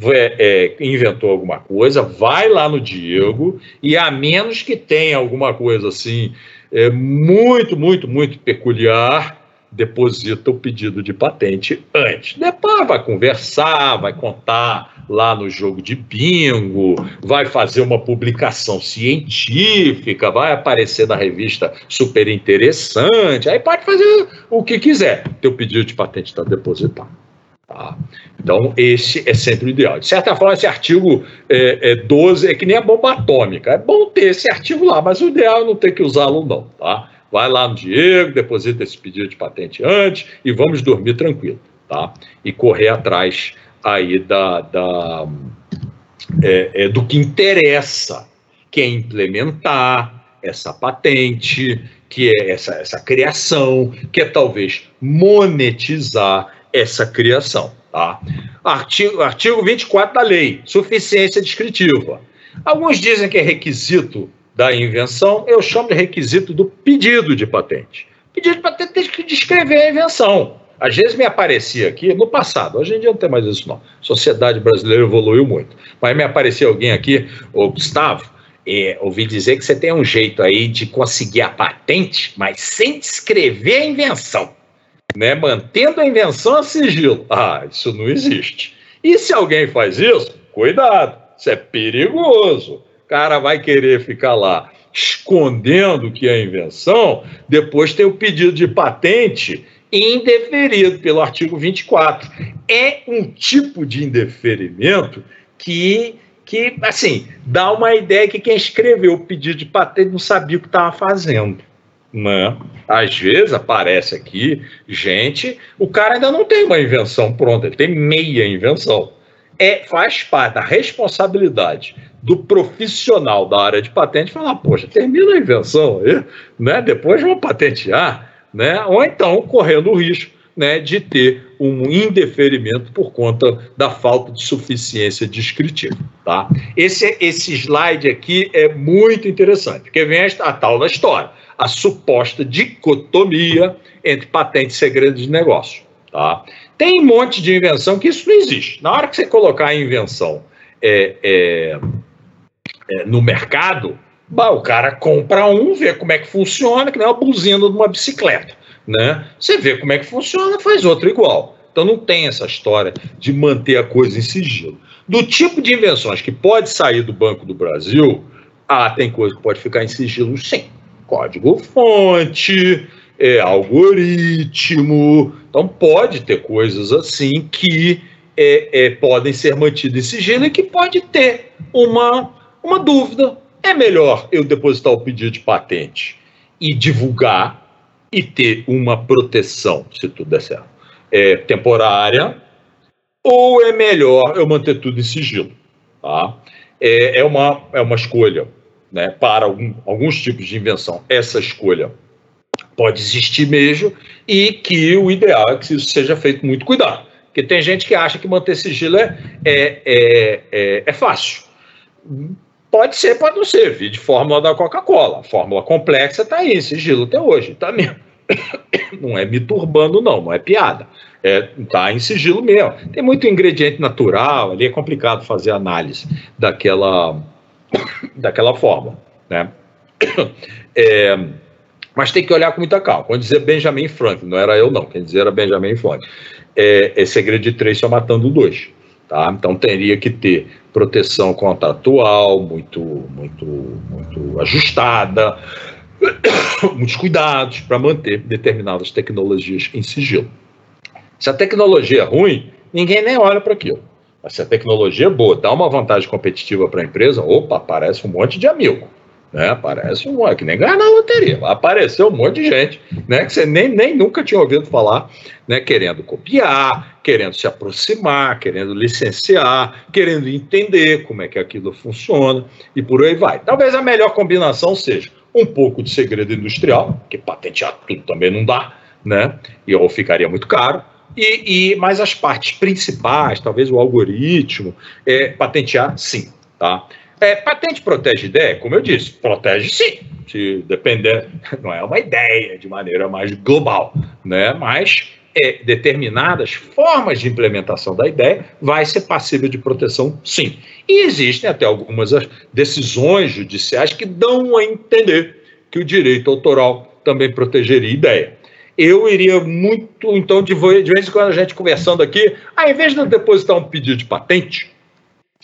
É, é, inventou alguma coisa, vai lá no Diego e a menos que tenha alguma coisa assim é, muito, muito, muito peculiar, deposita o pedido de patente antes. Depois vai conversar, vai contar lá no jogo de bingo, vai fazer uma publicação científica, vai aparecer na revista super interessante, aí pode fazer o que quiser. Teu pedido de patente está depositado. Tá? Então, esse é sempre o ideal. De certa forma, esse artigo é, é 12 é que nem a bomba atômica. É bom ter esse artigo lá, mas o ideal é não ter que usá-lo, não. Tá? Vai lá no Diego, deposita esse pedido de patente antes e vamos dormir tranquilo, tá? E correr atrás aí da, da é, é, do que interessa, que é implementar essa patente, que é essa, essa criação, que é talvez monetizar essa criação. Tá? Artigo, artigo 24 da lei, suficiência descritiva. Alguns dizem que é requisito da invenção, eu chamo de requisito do pedido de patente. Pedido de patente tem que descrever a invenção. Às vezes me aparecia aqui, no passado, hoje em dia não tem mais isso não. Sociedade brasileira evoluiu muito. Mas me aparecia alguém aqui, ô Gustavo, é, ouvi dizer que você tem um jeito aí de conseguir a patente, mas sem descrever a invenção. Né? Mantendo a invenção a sigilo. Ah, isso não existe. E se alguém faz isso, cuidado, isso é perigoso cara vai querer ficar lá escondendo que é invenção, depois tem o pedido de patente indeferido pelo artigo 24. É um tipo de indeferimento que, que assim, dá uma ideia que quem escreveu o pedido de patente não sabia o que estava fazendo. Né? Às vezes aparece aqui gente, o cara ainda não tem uma invenção pronta, ele tem meia invenção. É, faz parte da responsabilidade do profissional da área de patente falar, poxa, termina a invenção aí, né? depois vamos patentear, né? ou então correndo o risco né, de ter um indeferimento por conta da falta de suficiência descritiva. Tá? Esse, esse slide aqui é muito interessante, porque vem a, a tal da história, a suposta dicotomia entre patente e segredo de negócio. Tá? Tem um monte de invenção que isso não existe. Na hora que você colocar a invenção é, é, é, no mercado, bah, o cara compra um, vê como é que funciona, que nem uma buzina de uma bicicleta. Né? Você vê como é que funciona, faz outro igual. Então não tem essa história de manter a coisa em sigilo. Do tipo de invenções que pode sair do Banco do Brasil, ah, tem coisa que pode ficar em sigilo, sim. Código-fonte, é, algoritmo. Então pode ter coisas assim que é, é, podem ser mantidas em sigilo e que pode ter uma uma dúvida: é melhor eu depositar o pedido de patente e divulgar e ter uma proteção, se tudo der certo, é, temporária, ou é melhor eu manter tudo em sigilo? Tá? É, é, uma, é uma escolha né, para algum, alguns tipos de invenção. Essa escolha pode existir mesmo e que o ideal é que isso seja feito muito cuidado. Porque tem gente que acha que manter sigilo é, é, é, é, é fácil. Pode ser, pode não ser. Vi de fórmula da Coca-Cola. Fórmula complexa está aí, sigilo até hoje. Está mesmo. *coughs* Não é me turbando, não, não é piada. É, tá em sigilo mesmo. Tem muito ingrediente natural, ali é complicado fazer análise daquela, *coughs* daquela fórmula. Né? *coughs* É, mas tem que olhar com muita calma. Quando dizer Benjamin Franklin, não era eu, não. Quem dizia era Benjamin Franklin. É, é segredo de três só matando dois. Tá? Então teria que ter proteção contratual muito, muito, muito ajustada, *coughs* muitos cuidados para manter determinadas tecnologias em sigilo. Se a tecnologia é ruim, ninguém nem olha para aquilo. Mas se a tecnologia é boa, dá uma vantagem competitiva para a empresa, opa, aparece um monte de amigo. Né? Parece um, é que nem ganhar na loteria. Apareceu um monte de gente né, que você nem, nem nunca tinha ouvido falar, né, querendo copiar, querendo se aproximar, querendo licenciar, querendo entender como é que aquilo funciona e por aí vai. Talvez a melhor combinação seja um pouco de segredo industrial, que patentear tudo também não dá, né? E ou ficaria muito caro. E, e mas as partes principais, talvez o algoritmo, é, patentear sim, tá? É, patente protege ideia, como eu disse, protege sim. Se depender, *laughs* não é uma ideia de maneira mais global, né? Mas é, determinadas formas de implementação da ideia vai ser passível de proteção, sim. E existem até algumas decisões judiciais que dão a entender que o direito autoral também protegeria ideia. Eu iria muito, então, de vez em quando a gente conversando aqui, ao invés de depositar um pedido de patente,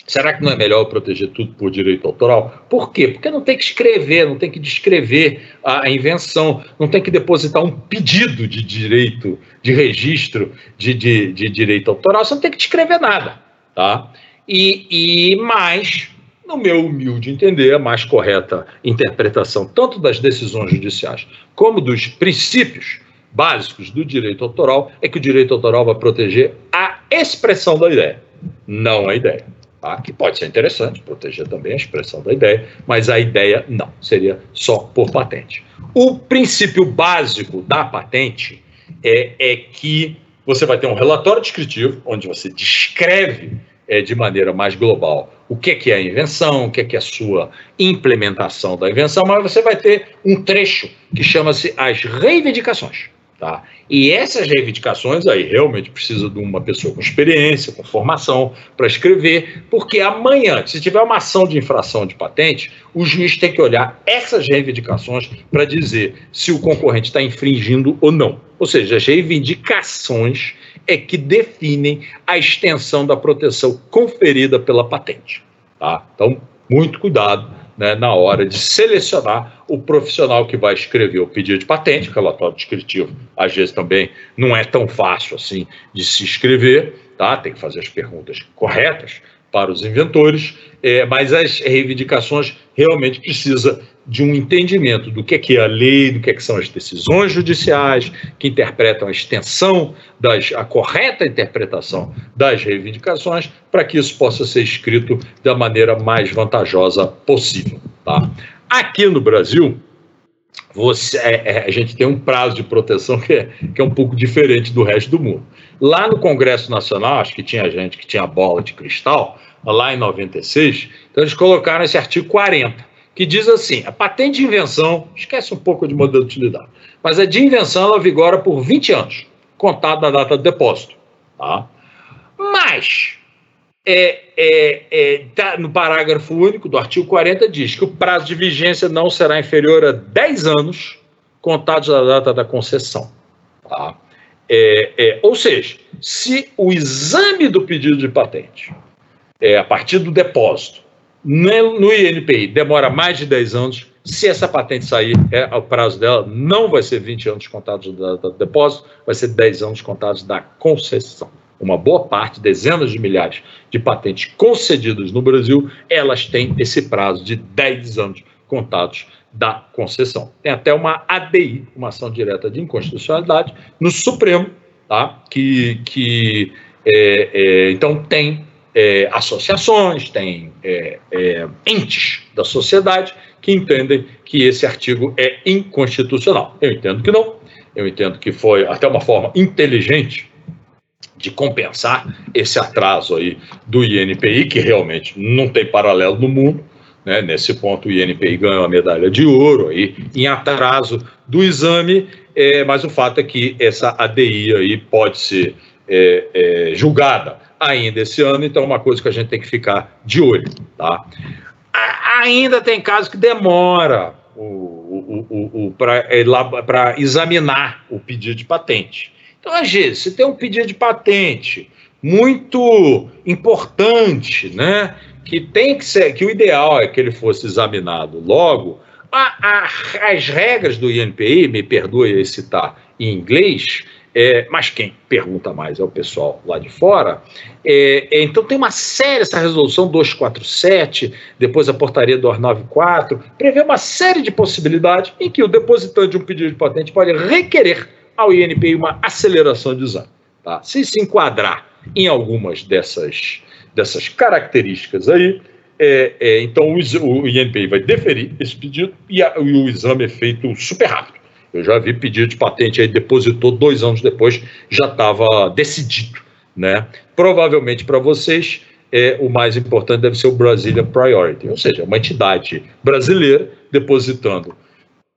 Será que não é melhor proteger tudo por direito autoral? Por quê? Porque não tem que escrever, não tem que descrever a invenção, não tem que depositar um pedido de direito, de registro de, de, de direito autoral, você não tem que descrever nada. Tá? E, e mais, no meu humilde entender, a mais correta interpretação tanto das decisões judiciais como dos princípios básicos do direito autoral é que o direito autoral vai proteger a expressão da ideia, não a ideia. Tá? Que pode ser interessante, proteger também a expressão da ideia, mas a ideia não, seria só por patente. O princípio básico da patente é, é que você vai ter um relatório descritivo, onde você descreve é, de maneira mais global o que é, que é a invenção, o que é, que é a sua implementação da invenção, mas você vai ter um trecho que chama-se as reivindicações. Tá? E essas reivindicações aí realmente precisa de uma pessoa com experiência, com formação para escrever, porque amanhã, se tiver uma ação de infração de patente, o juiz tem que olhar essas reivindicações para dizer se o concorrente está infringindo ou não. Ou seja, as reivindicações é que definem a extensão da proteção conferida pela patente. Tá? Então, muito cuidado né, na hora de selecionar o profissional que vai escrever o pedido de patente, o relatório descritivo, às vezes também não é tão fácil assim de se escrever, tá? tem que fazer as perguntas corretas para os inventores, é, mas as reivindicações realmente precisa de um entendimento do que é, que é a lei, do que, é que são as decisões judiciais, que interpretam a extensão, das, a correta interpretação das reivindicações, para que isso possa ser escrito da maneira mais vantajosa possível. Tá? Aqui no Brasil, você, é, é, a gente tem um prazo de proteção que é, que é um pouco diferente do resto do mundo. Lá no Congresso Nacional, acho que tinha gente que tinha bola de cristal, lá em 96, então eles colocaram esse artigo 40, que diz assim: a patente de invenção, esquece um pouco de modelo de utilidade, mas a de invenção ela vigora por 20 anos, contado da data do depósito. Tá? Mas, é, é, é, tá no parágrafo único do artigo 40, diz que o prazo de vigência não será inferior a 10 anos, contados da data da concessão. Tá? É, é, ou seja, se o exame do pedido de patente é, a partir do depósito. No, INPI demora mais de 10 anos. Se essa patente sair, é, o prazo dela não vai ser 20 anos contados do, do depósito, vai ser 10 anos contados da concessão. Uma boa parte, dezenas de milhares de patentes concedidas no Brasil, elas têm esse prazo de 10 anos contados da concessão. Tem até uma ADI, uma ação direta de inconstitucionalidade, no Supremo, tá? que, que é, é, então tem é, associações, tem é, é, entes da sociedade que entendem que esse artigo é inconstitucional. Eu entendo que não. Eu entendo que foi até uma forma inteligente de compensar esse atraso aí do INPI, que realmente não tem paralelo no mundo. Né? Nesse ponto, o INPI ganhou a medalha de ouro aí, em atraso do exame, é, mas o fato é que essa ADI aí pode ser é, é, julgada ainda esse ano, então é uma coisa que a gente tem que ficar de olho. Tá? Ainda tem casos que demora para examinar o pedido de patente. Então, às vezes, se tem um pedido de patente muito importante, né, que tem que ser, que o ideal é que ele fosse examinado logo, a, a, as regras do INPI, me perdoe citar em inglês, é, mas quem pergunta mais é o pessoal lá de fora. É, é, então tem uma série, essa resolução 247, depois a portaria 294, prevê uma série de possibilidades em que o depositante de um pedido de patente pode requerer ao INPI uma aceleração de exame. Tá? Se se enquadrar em algumas dessas, dessas características aí, é, é, então o, o, INPI vai deferir esse pedido e, a, e o exame é feito super rápido. Eu já vi pedido de patente aí, depositou dois anos depois, já estava decidido. Né? Provavelmente para vocês, é, o mais importante deve ser o Brazilian Priority, ou seja, uma entidade brasileira depositando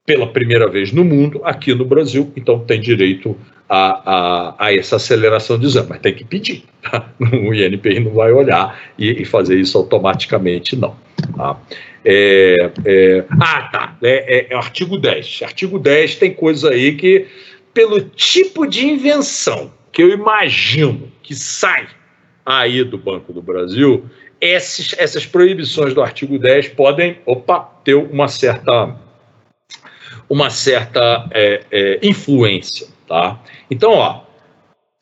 pela primeira vez no mundo, aqui no Brasil, então tem direito a, a, a essa aceleração de exame, mas tem que pedir. Tá? *laughs* O INPI não vai olhar e, e fazer isso automaticamente, não. Tá? É, é, ah, tá. É, é, é, o artigo 10. Artigo 10 tem coisa aí que, pelo tipo de invenção que eu imagino que sai aí do Banco do Brasil, esses, essas proibições do artigo 10 podem, opa, ter uma certa, uma certa é, é, influência, tá? Então, ó,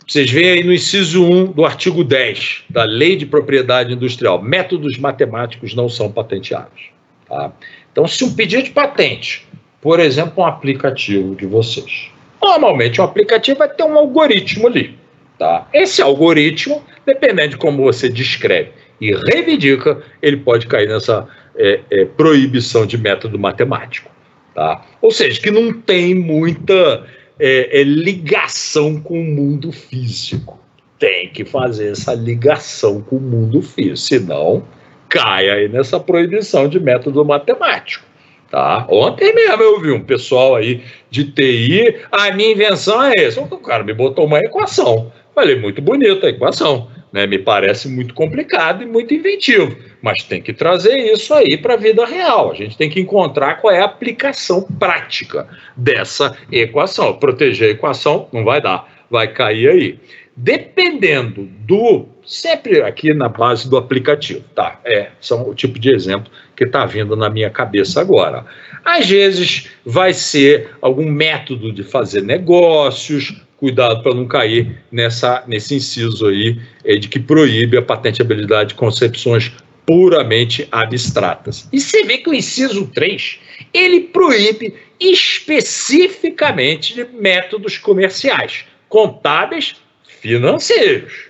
vocês veem aí no inciso 1 do artigo 10 da Lei de Propriedade Industrial, métodos matemáticos não são patenteados. Tá? Então, se um pedido de patente, por exemplo, um aplicativo de vocês, normalmente um aplicativo vai ter um algoritmo ali. Tá? Esse algoritmo, dependendo de como você descreve e reivindica, ele pode cair nessa é, é, proibição de método matemático. Tá? Ou seja, que não tem muita é, é, ligação com o mundo físico. Tem que fazer essa ligação com o mundo físico, senão cai aí nessa proibição de método matemático. Tá? Ontem mesmo eu vi um pessoal aí de TI, a minha invenção é essa. O cara me botou uma equação. Falei, muito bonita a equação. Né? Me parece muito complicado e muito inventivo. Mas tem que trazer isso aí para a vida real. A gente tem que encontrar qual é a aplicação prática dessa equação. Proteger a equação não vai dar, vai cair aí. Dependendo do. Sempre aqui na base do aplicativo, tá? É, são o tipo de exemplo que está vindo na minha cabeça agora. Às vezes vai ser algum método de fazer negócios, cuidado para não cair nessa, nesse inciso aí é, de que proíbe a patenteabilidade de concepções puramente abstratas. E você vê que o inciso 3, ele proíbe especificamente de métodos comerciais, contábeis, financeiros.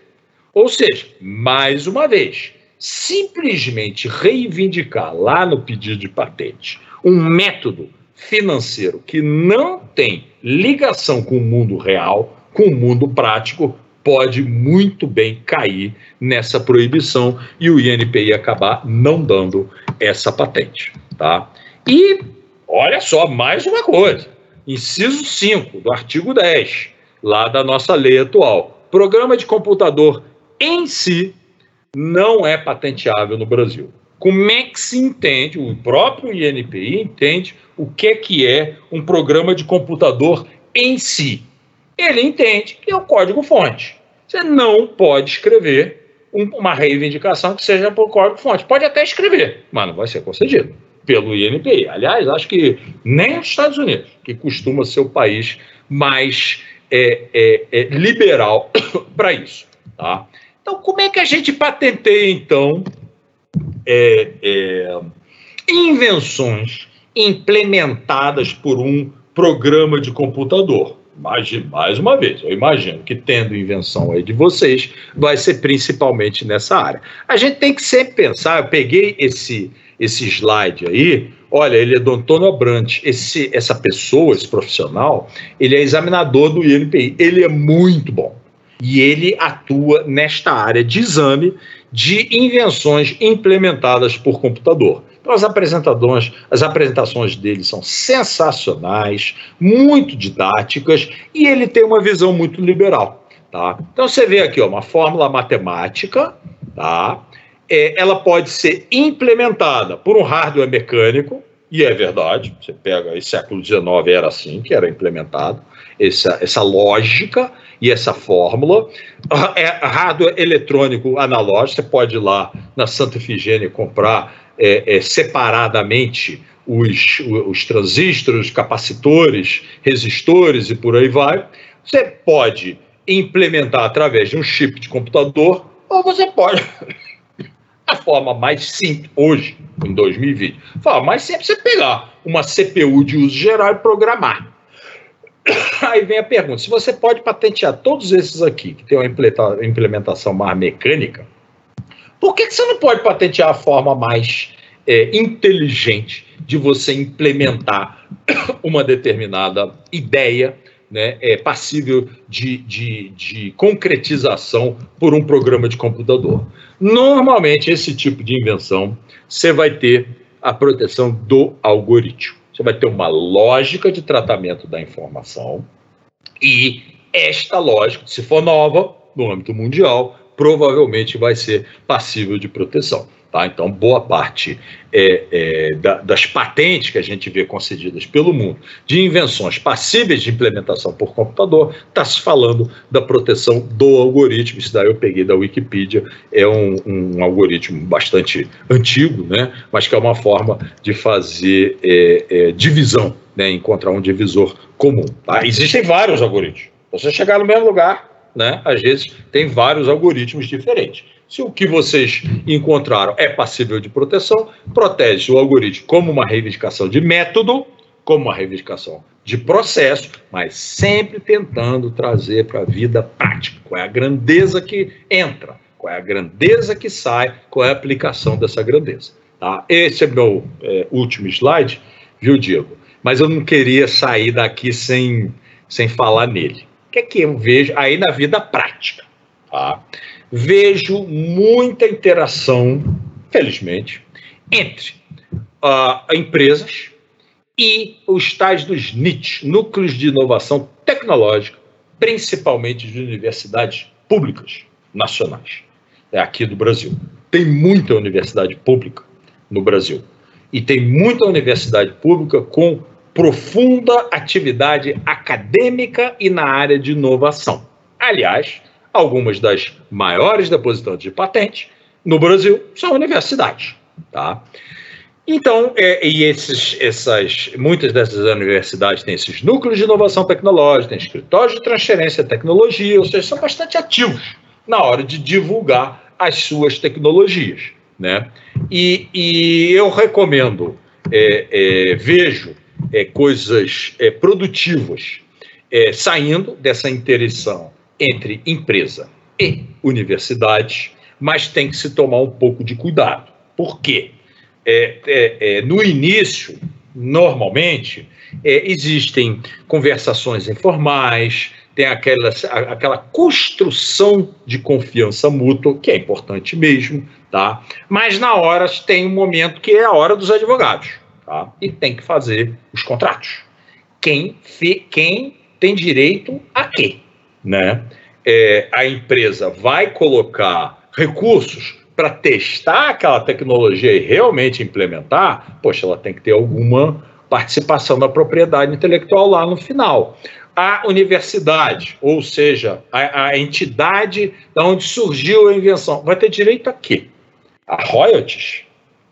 Ou seja, mais uma vez, simplesmente reivindicar lá no pedido de patente um método financeiro que não tem ligação com o mundo real, com o mundo prático, pode muito bem cair nessa proibição e o INPI acabar não dando essa patente, tá? E olha só, mais uma coisa. Inciso 5 do artigo 10, lá da nossa lei atual. Programa de computador em si não é patenteável no Brasil. Como é que se entende, o próprio INPI entende o que é que é um programa de computador em si ele entende que é o código-fonte. Você não pode escrever um, uma reivindicação que seja por código-fonte. Pode até escrever, mas não vai ser concedido pelo INPI. Aliás, acho que nem os Estados Unidos, que costuma ser o país mais é, é, é, liberal *coughs* para isso. Tá? Então, como é que a gente patenteia, então, é, é, invenções implementadas por um programa de computador? mais, mais uma vez, eu imagino que tendo invenção aí de vocês, vai ser principalmente nessa área. A gente tem que sempre pensar, eu peguei esse, esse slide aí, olha, ele é do Antônio Abrantes, esse, essa pessoa, esse profissional, ele é examinador do INPI, ele é muito bom. E ele atua nesta área de exame de invenções implementadas por computador. Então, as apresentações, as apresentações dele são sensacionais, muito didáticas e ele tem uma visão muito liberal. Tá? Então, você vê aqui ó, uma fórmula matemática, tá? É, ela pode ser implementada por um hardware mecânico, e é verdade, você pega aí, século XIX era assim que era implementado, essa, essa lógica e essa fórmula. É hardware eletrônico analógico, você pode ir lá na Santa Efigênia comprar é, é, separadamente os, os transistores, capacitores, resistores e por aí vai. Você pode implementar através de um chip de computador, ou você pode. *laughs* A forma mais simples, hoje, em 2020, a forma mais simples é pegar uma CPU de uso geral e programar. *coughs* Aí vem a pergunta: se você pode patentear todos esses aqui, que tem uma implementação mais mecânica, por que, que você não pode patentear a forma mais é, inteligente de você implementar *coughs* uma determinada ideia né, é, passível de, de, de concretização por um programa de computador? Normalmente, esse tipo de invenção, você vai ter a proteção do algoritmo. Você vai ter uma lógica de tratamento da informação e esta lógica, se for nova, no âmbito mundial, provavelmente vai ser passível de proteção. Tá? Então, boa parte é, é, da, das patentes que a gente vê concedidas pelo mundo de invenções passíveis de implementação por computador, está se falando da proteção do algoritmo. Isso daí eu peguei da Wikipedia, é um, um algoritmo bastante antigo, né? mas que é uma forma de fazer é, é divisão, né? encontrar um divisor comum. Tá? Existem vários algoritmos. Você chegar no mesmo lugar, né? às vezes tem vários algoritmos diferentes. Se o que vocês encontraram é passível de proteção, protege o algoritmo como uma reivindicação de método, como uma reivindicação de processo, mas sempre tentando trazer para a vida prática. Qual é a grandeza que entra? Qual é a grandeza que sai? Qual é a aplicação dessa grandeza? Tá? Esse é meu é, último slide, viu, Diego? Mas eu não queria sair daqui sem, sem falar nele. O que é que eu vejo aí na vida prática? Tá? Vejo muita interação, felizmente, entre uh, empresas e os tais dos NITs, Núcleos de Inovação Tecnológica, principalmente de universidades públicas nacionais, é aqui do Brasil. Tem muita universidade pública no Brasil. E tem muita universidade pública com profunda atividade acadêmica e na área de inovação. Aliás, Algumas das maiores depositantes de patente no Brasil são universidades. Tá? Então, é, e esses, essas, muitas dessas universidades têm esses núcleos de inovação tecnológica, têm escritórios de transferência de tecnologia, ou seja, são bastante ativos na hora de divulgar as suas tecnologias. Né? E, e eu recomendo, é, é, vejo é, coisas é, produtivas é, saindo dessa interação entre empresa e universidade, mas tem que se tomar um pouco de cuidado. Por quê? É, é, é, no início, normalmente, é, existem conversações informais, tem aquela, aquela construção de confiança mútua, que é importante mesmo, tá? Mas na hora tem um momento que é a hora dos advogados, tá? E tem que fazer os contratos. Quem, quem tem direito a quê? Né? É, a empresa vai colocar recursos para testar aquela tecnologia e realmente implementar, poxa, ela tem que ter alguma participação da propriedade intelectual lá no final. A universidade, ou seja, a, a entidade da onde surgiu a invenção, vai ter direito a quê? A royalties?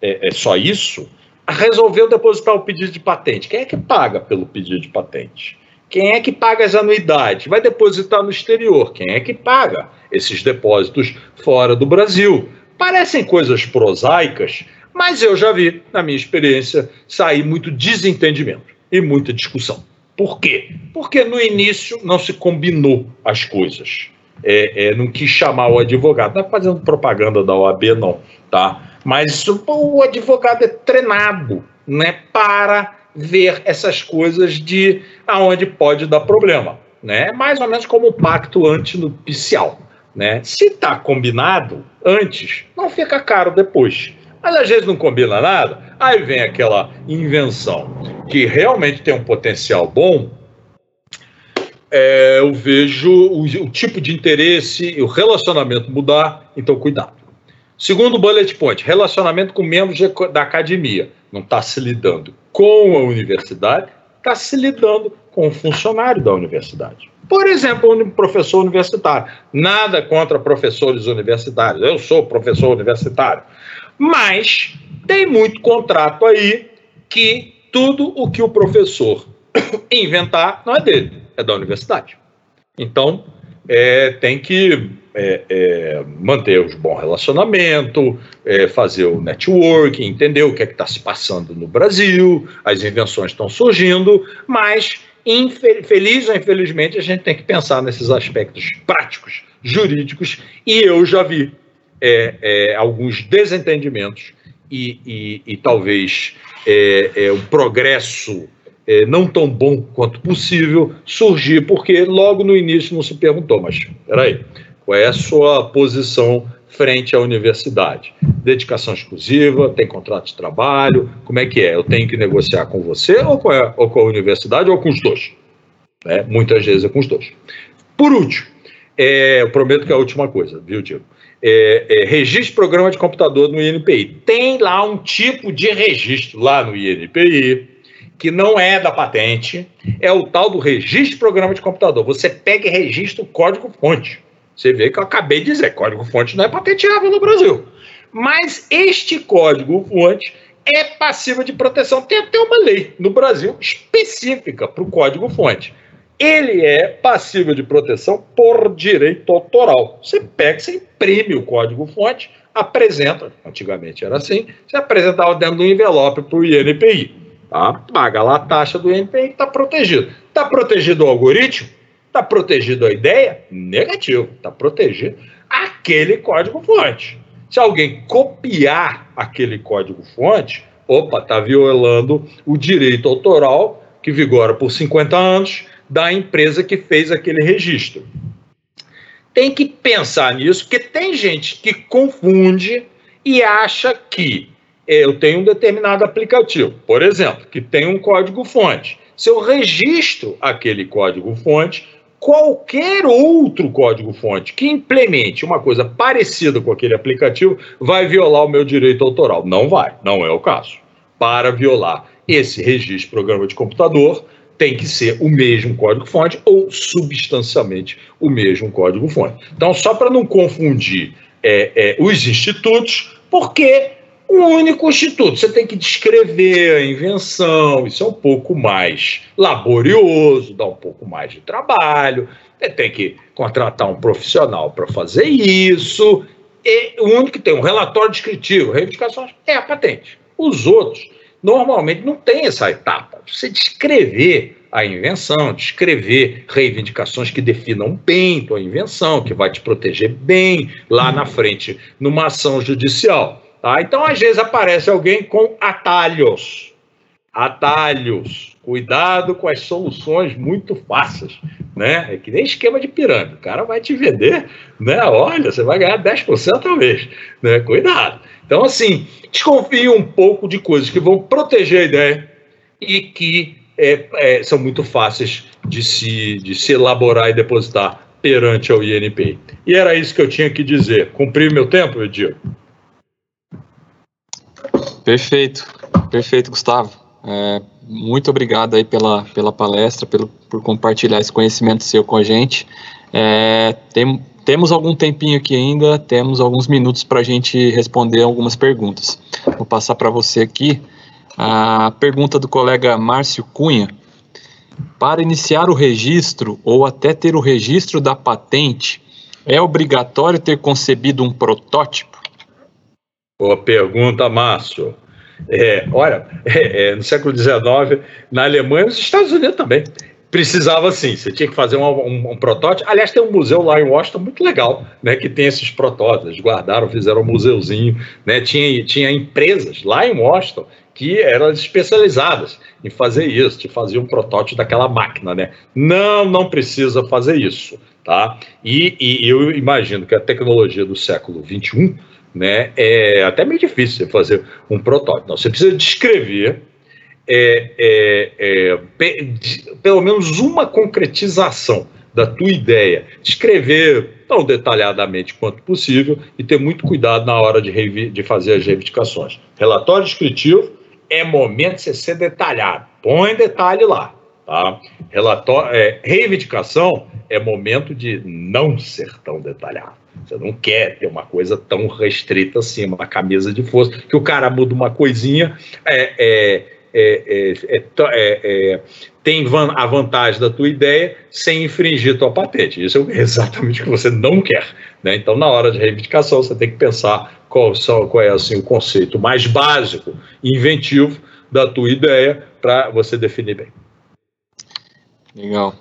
É, é só isso? Resolveu depositar o pedido de patente. Quem é que paga pelo pedido de patente? Quem é que paga as anuidades? Vai depositar no exterior. Quem é que paga esses depósitos fora do Brasil? Parecem coisas prosaicas, mas eu já vi, na minha experiência, sair muito desentendimento e muita discussão. Por quê? Porque no início não se combinou as coisas. É, é, não quis chamar o advogado. Não é fazendo propaganda da OAB, não, tá? Mas o advogado é treinado né, para ver essas coisas de aonde pode dar problema, né? Mais ou menos como o pacto antinupcial, né? Se está combinado antes, não fica caro depois. Mas às vezes não combina nada, aí vem aquela invenção que realmente tem um potencial bom. É, eu vejo o, o tipo de interesse o relacionamento mudar, então cuidado. Segundo bullet point, relacionamento com membros da academia. Não está se lidando com a universidade, está se lidando com o funcionário da universidade. Por exemplo, um professor universitário. Nada contra professores universitários. Eu sou professor universitário. Mas tem muito contrato aí que tudo o que o professor *coughs* inventar não é dele, é da universidade. Então, é, tem que é, é, manter os bons relacionamentos, é, fazer o networking, entender o que é que está se passando no Brasil, as invenções estão surgindo, mas infeliz ou infelizmente a gente tem que pensar nesses aspectos práticos, jurídicos, e eu já vi é, é, alguns desentendimentos e, e, e talvez é, o progresso não tão bom quanto possível surgir, porque logo no início não se perguntou, mas peraí, qual é a sua posição frente à universidade? Dedicação exclusiva, tem contrato de trabalho, como é que é? Eu tenho que negociar com você ou com a, ou com a universidade ou com os dois? É, muitas vezes é com os dois. Por último, é, eu prometo que é a última coisa, viu, Diego? É, é, registro programa de computador no INPI. Tem lá um tipo de registro lá no INPI que não é da patente, é o tal do registro programa de computador. Você pega e registra o código-fonte. Você vê que eu acabei de dizer, código-fonte não é patenteável no Brasil. Mas este código-fonte é passivo de proteção. Tem até uma lei no Brasil específica para o código-fonte. Ele é passível de proteção por direito autoral. Você pega, você imprime o código-fonte, apresenta, antigamente era assim, você apresentava dentro do envelope para o INPI. Tá? Paga lá a taxa do INPI, está protegido. Está protegido o algoritmo? Está protegido a ideia? Negativo. Está protegido aquele código-fonte. Se alguém copiar aquele código-fonte, opa, está violando o direito autoral que vigora por 50 anos da empresa que fez aquele registro. Tem que pensar nisso, porque tem gente que confunde e acha que eu tenho um determinado aplicativo, por exemplo, que tem um código-fonte. Se eu registro aquele código-fonte, qualquer outro código-fonte que implemente uma coisa parecida com aquele aplicativo vai violar o meu direito autoral. Não vai, não é o caso. Para violar esse registro programa de computador, tem que ser o mesmo código-fonte ou substancialmente o mesmo código-fonte. Então, só para não confundir é, é, os institutos, porque um único instituto. Você tem que descrever a invenção, isso é um pouco mais laborioso, dá um pouco mais de trabalho. Você tem que contratar um profissional para fazer isso. E o único que tem um relatório descritivo, reivindicações, é a patente. Os outros, normalmente, não tem essa etapa. Você descrever a invenção, descrever reivindicações que definam bem tua invenção, que vai te proteger bem lá na frente numa ação judicial. Tá? Então, às vezes, aparece alguém com atalhos. Atalhos. Cuidado com as soluções muito fáceis. Né? É que nem esquema de pirâmide. O cara vai te vender, né? Olha, você vai ganhar 10% ao mês. Né? Cuidado. Então, assim, desconfie um pouco de coisas que vão proteger a ideia e que é, é, são muito fáceis de se, de se elaborar e depositar perante ao INPI. E era isso que eu tinha que dizer. Cumpri meu tempo, Edil? Perfeito, perfeito, Gustavo. É, muito obrigado aí pela, pela palestra, pelo, por compartilhar esse conhecimento seu com a gente. É, tem, temos algum tempinho aqui ainda, temos alguns minutos para a gente responder algumas perguntas. Vou passar para você aqui a pergunta do colega Márcio Cunha. Para iniciar o registro ou até ter o registro da patente, é obrigatório ter concebido um protótipo? Boa pergunta, Márcio. É, olha, *laughs* é, é, no século XIX, na Alemanha nos Estados Unidos também, precisava sim, você tinha que fazer um, um, um, protótipo. Aliás, tem um museu lá em Washington muito legal, né, que tem esses protótipos. Guardaram, fizeram um museuzinho, né, tinha, tinha empresas lá em Washington que eram especializadas em fazer isso, de fazer um protótipo daquela máquina, né? Não, não precisa fazer isso, tá? E, e eu imagino que a tecnologia do século XXI né, é até meio difícil você fazer um protótipo. Não, você precisa descrever é, é, é, de, pelo menos uma concretização da tua ideia, descrever tão detalhadamente quanto possível e ter muito cuidado na hora de, de fazer as reivindicações. Relatório descritivo é momento de você ser detalhado. Põe detalhe lá. Tá? Relatório, é, reivindicação é momento de não ser tão detalhado. Você não quer ter uma coisa tão restrita assim, uma camisa de força, que o cara muda uma coisinha, é, é, é, é, é, tem a vantagem da tua ideia sem infringir tua patente. Isso é exatamente o que você não quer. Né? Então, na hora de reivindicação, você tem que pensar qual, qual é assim, o conceito mais básico e inventivo da tua ideia para você definir bem. Legal.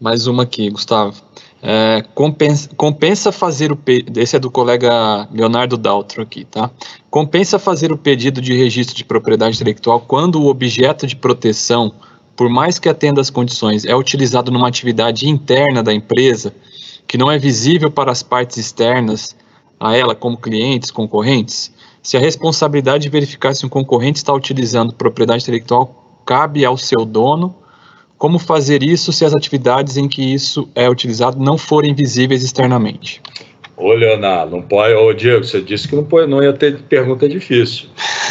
Mais uma aqui, Gustavo. É, compensa, compensa, fazer o esse é do colega Leonardo Daltro aqui, tá? Compensa fazer o pedido de registro de propriedade intelectual quando o objeto de proteção, por mais que atenda às condições, é utilizado numa atividade interna da empresa que não é visível para as partes externas a ela, como clientes, concorrentes? Se a responsabilidade de verificar se um concorrente está utilizando propriedade intelectual cabe ao seu dono como fazer isso se as atividades em que isso é utilizado não forem visíveis externamente? Ô, Leonardo, não pode. Ô, Diego, você disse que não, pode, não ia ter pergunta difícil.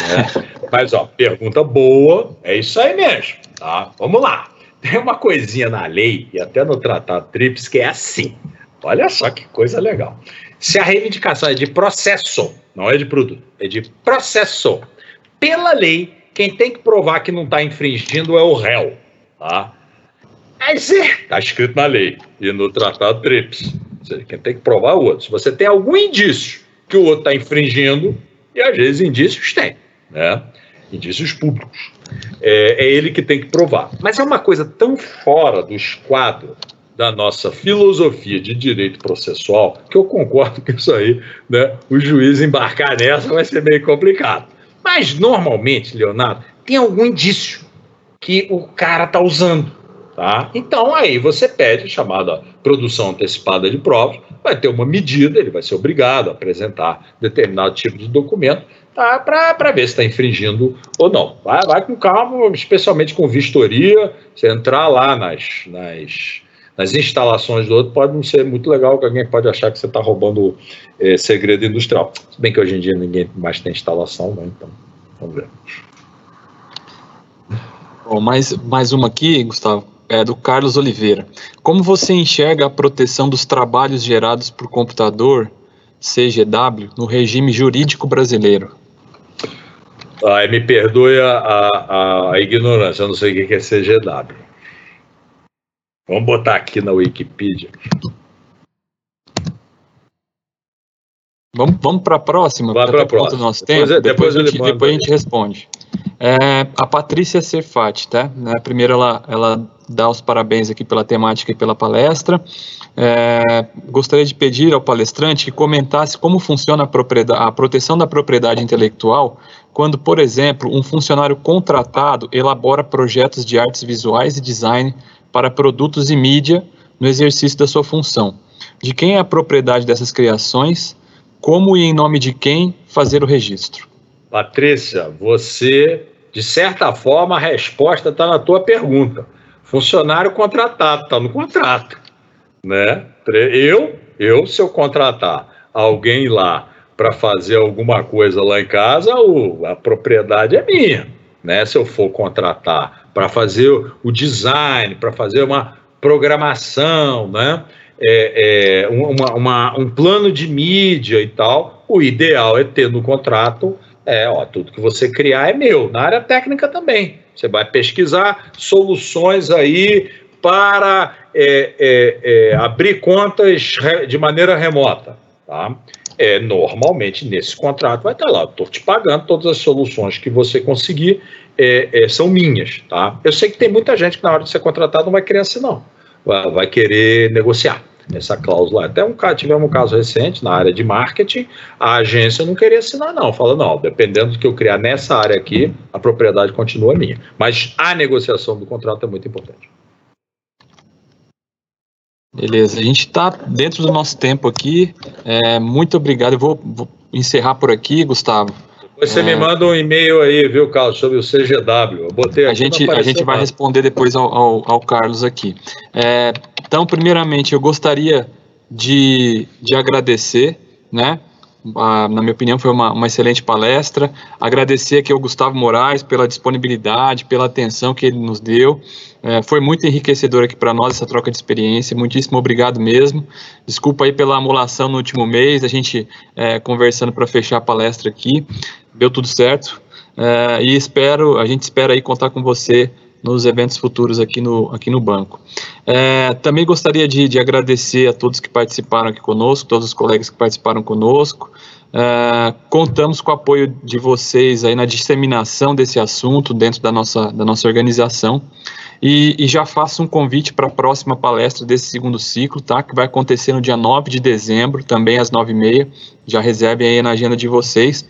Né? *laughs* Mas, ó, pergunta boa, é isso aí mesmo, tá? Vamos lá. Tem uma coisinha na lei e até no Tratado TRIPS que é assim. Olha só que coisa legal. Se a reivindicação é de processo, não é de produto, é de processo, pela lei, quem tem que provar que não está infringindo é o réu, tá? Está escrito na lei e no tratado TRIPS. Quem tem que provar é o outro. Se você tem algum indício que o outro está infringindo, e às vezes indícios tem, né? indícios públicos, é, é ele que tem que provar. Mas é uma coisa tão fora do esquadro da nossa filosofia de direito processual que eu concordo que isso aí, né, o juiz embarcar nessa vai ser meio complicado. Mas normalmente, Leonardo, tem algum indício que o cara está usando. Tá? Então, aí você pede, chamada produção antecipada de provas, vai ter uma medida, ele vai ser obrigado a apresentar determinado tipo de documento tá? para ver se está infringindo ou não. Vai, vai com calma, especialmente com vistoria, você entrar lá nas, nas, nas instalações do outro, pode não ser muito legal, que alguém pode achar que você está roubando é, segredo industrial. Se bem que hoje em dia ninguém mais tem instalação, né? então vamos ver. Bom, mais, mais uma aqui, Gustavo é do Carlos Oliveira. Como você enxerga a proteção dos trabalhos gerados por computador, CGW, no regime jurídico brasileiro? Ah, me perdoe a, a, a, ignorância, eu não sei o que é CGW. Vamos botar aqui na Wikipedia. Vamos, vamos para a próxima? Vamos para a próxima. Nosso tempo. Depois, depois, depois, a, gente, depois a gente responde. É, a Patrícia Serfati, tá? Né, primeiro ela, ela dá os parabéns aqui pela temática e pela palestra. É, gostaria de pedir ao palestrante que comentasse como funciona a, a proteção da propriedade intelectual quando, por exemplo, um funcionário contratado elabora projetos de artes visuais e design para produtos e mídia no exercício da sua função. De quem é a propriedade dessas criações? Como e em nome de quem fazer o registro? Patrícia, você, de certa forma, a resposta está na tua pergunta. Funcionário contratado, está no contrato. Né? Eu, eu, se eu contratar alguém lá para fazer alguma coisa lá em casa, o, a propriedade é minha. Né? Se eu for contratar para fazer o design, para fazer uma programação, né? É, é, uma, uma, um plano de mídia e tal, o ideal é ter no contrato é, ó, tudo que você criar é meu. Na área técnica também. Você vai pesquisar soluções aí para é, é, é, abrir contas de maneira remota. Tá? É, normalmente, nesse contrato vai estar lá, estou te pagando todas as soluções que você conseguir é, é, são minhas. Tá? Eu sei que tem muita gente que na hora de ser contratado não vai querer assim, não. Vai, vai querer negociar essa cláusula. Até um tivemos um caso recente na área de marketing, a agência não queria assinar, não. Fala, não, dependendo do que eu criar nessa área aqui, a propriedade continua minha. Mas a negociação do contrato é muito importante. Beleza, a gente está dentro do nosso tempo aqui. É, muito obrigado. Eu vou, vou encerrar por aqui, Gustavo. Você me manda um e-mail aí, viu, Carlos, sobre o CGW. Eu botei a gente, a gente vai responder depois ao, ao, ao Carlos aqui. É, então, primeiramente, eu gostaria de, de agradecer, né? Na minha opinião, foi uma, uma excelente palestra. Agradecer aqui ao Gustavo Moraes pela disponibilidade, pela atenção que ele nos deu. É, foi muito enriquecedor aqui para nós essa troca de experiência. Muitíssimo obrigado mesmo. Desculpa aí pela amolação no último mês, a gente é, conversando para fechar a palestra aqui deu tudo certo. é, e espero, a gente espera aí contar com você nos eventos futuros aqui no, aqui no banco. É, também gostaria de, de, agradecer a todos que participaram aqui conosco, todos os colegas que participaram conosco. É, contamos com o apoio de vocês aí na disseminação desse assunto dentro da nossa, da nossa organização. E, e já faço um convite para a próxima palestra desse segundo ciclo, tá? Que vai acontecer no dia 9 de dezembro, também às 9h30. Já reservem aí na agenda de vocês.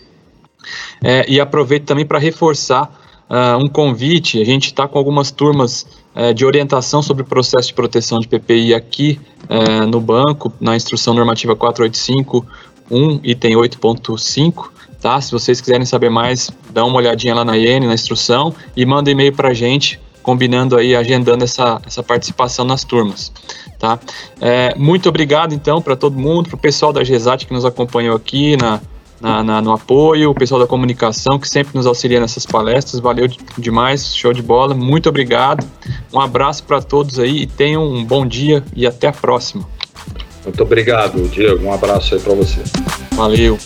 É, e aproveito também para reforçar uh, um convite. A gente está com algumas turmas uh, de orientação sobre o processo de proteção de PPI aqui uh, no banco, na instrução normativa 485, 1, item 8.5. Tá? Se vocês quiserem saber mais, dá uma olhadinha lá na IN, na instrução, e manda e-mail para a gente, combinando aí, agendando essa, essa participação nas turmas. Tá? É, muito obrigado, então, para todo mundo, para o pessoal da GESAT que nos acompanhou aqui na, na, na, no apoio, o pessoal da comunicação que sempre nos auxilia nessas palestras. Valeu demais, show de bola. Muito obrigado. Um abraço para todos aí e tenham um bom dia e até a próxima. Muito obrigado, Diego. Um abraço aí para você. Valeu.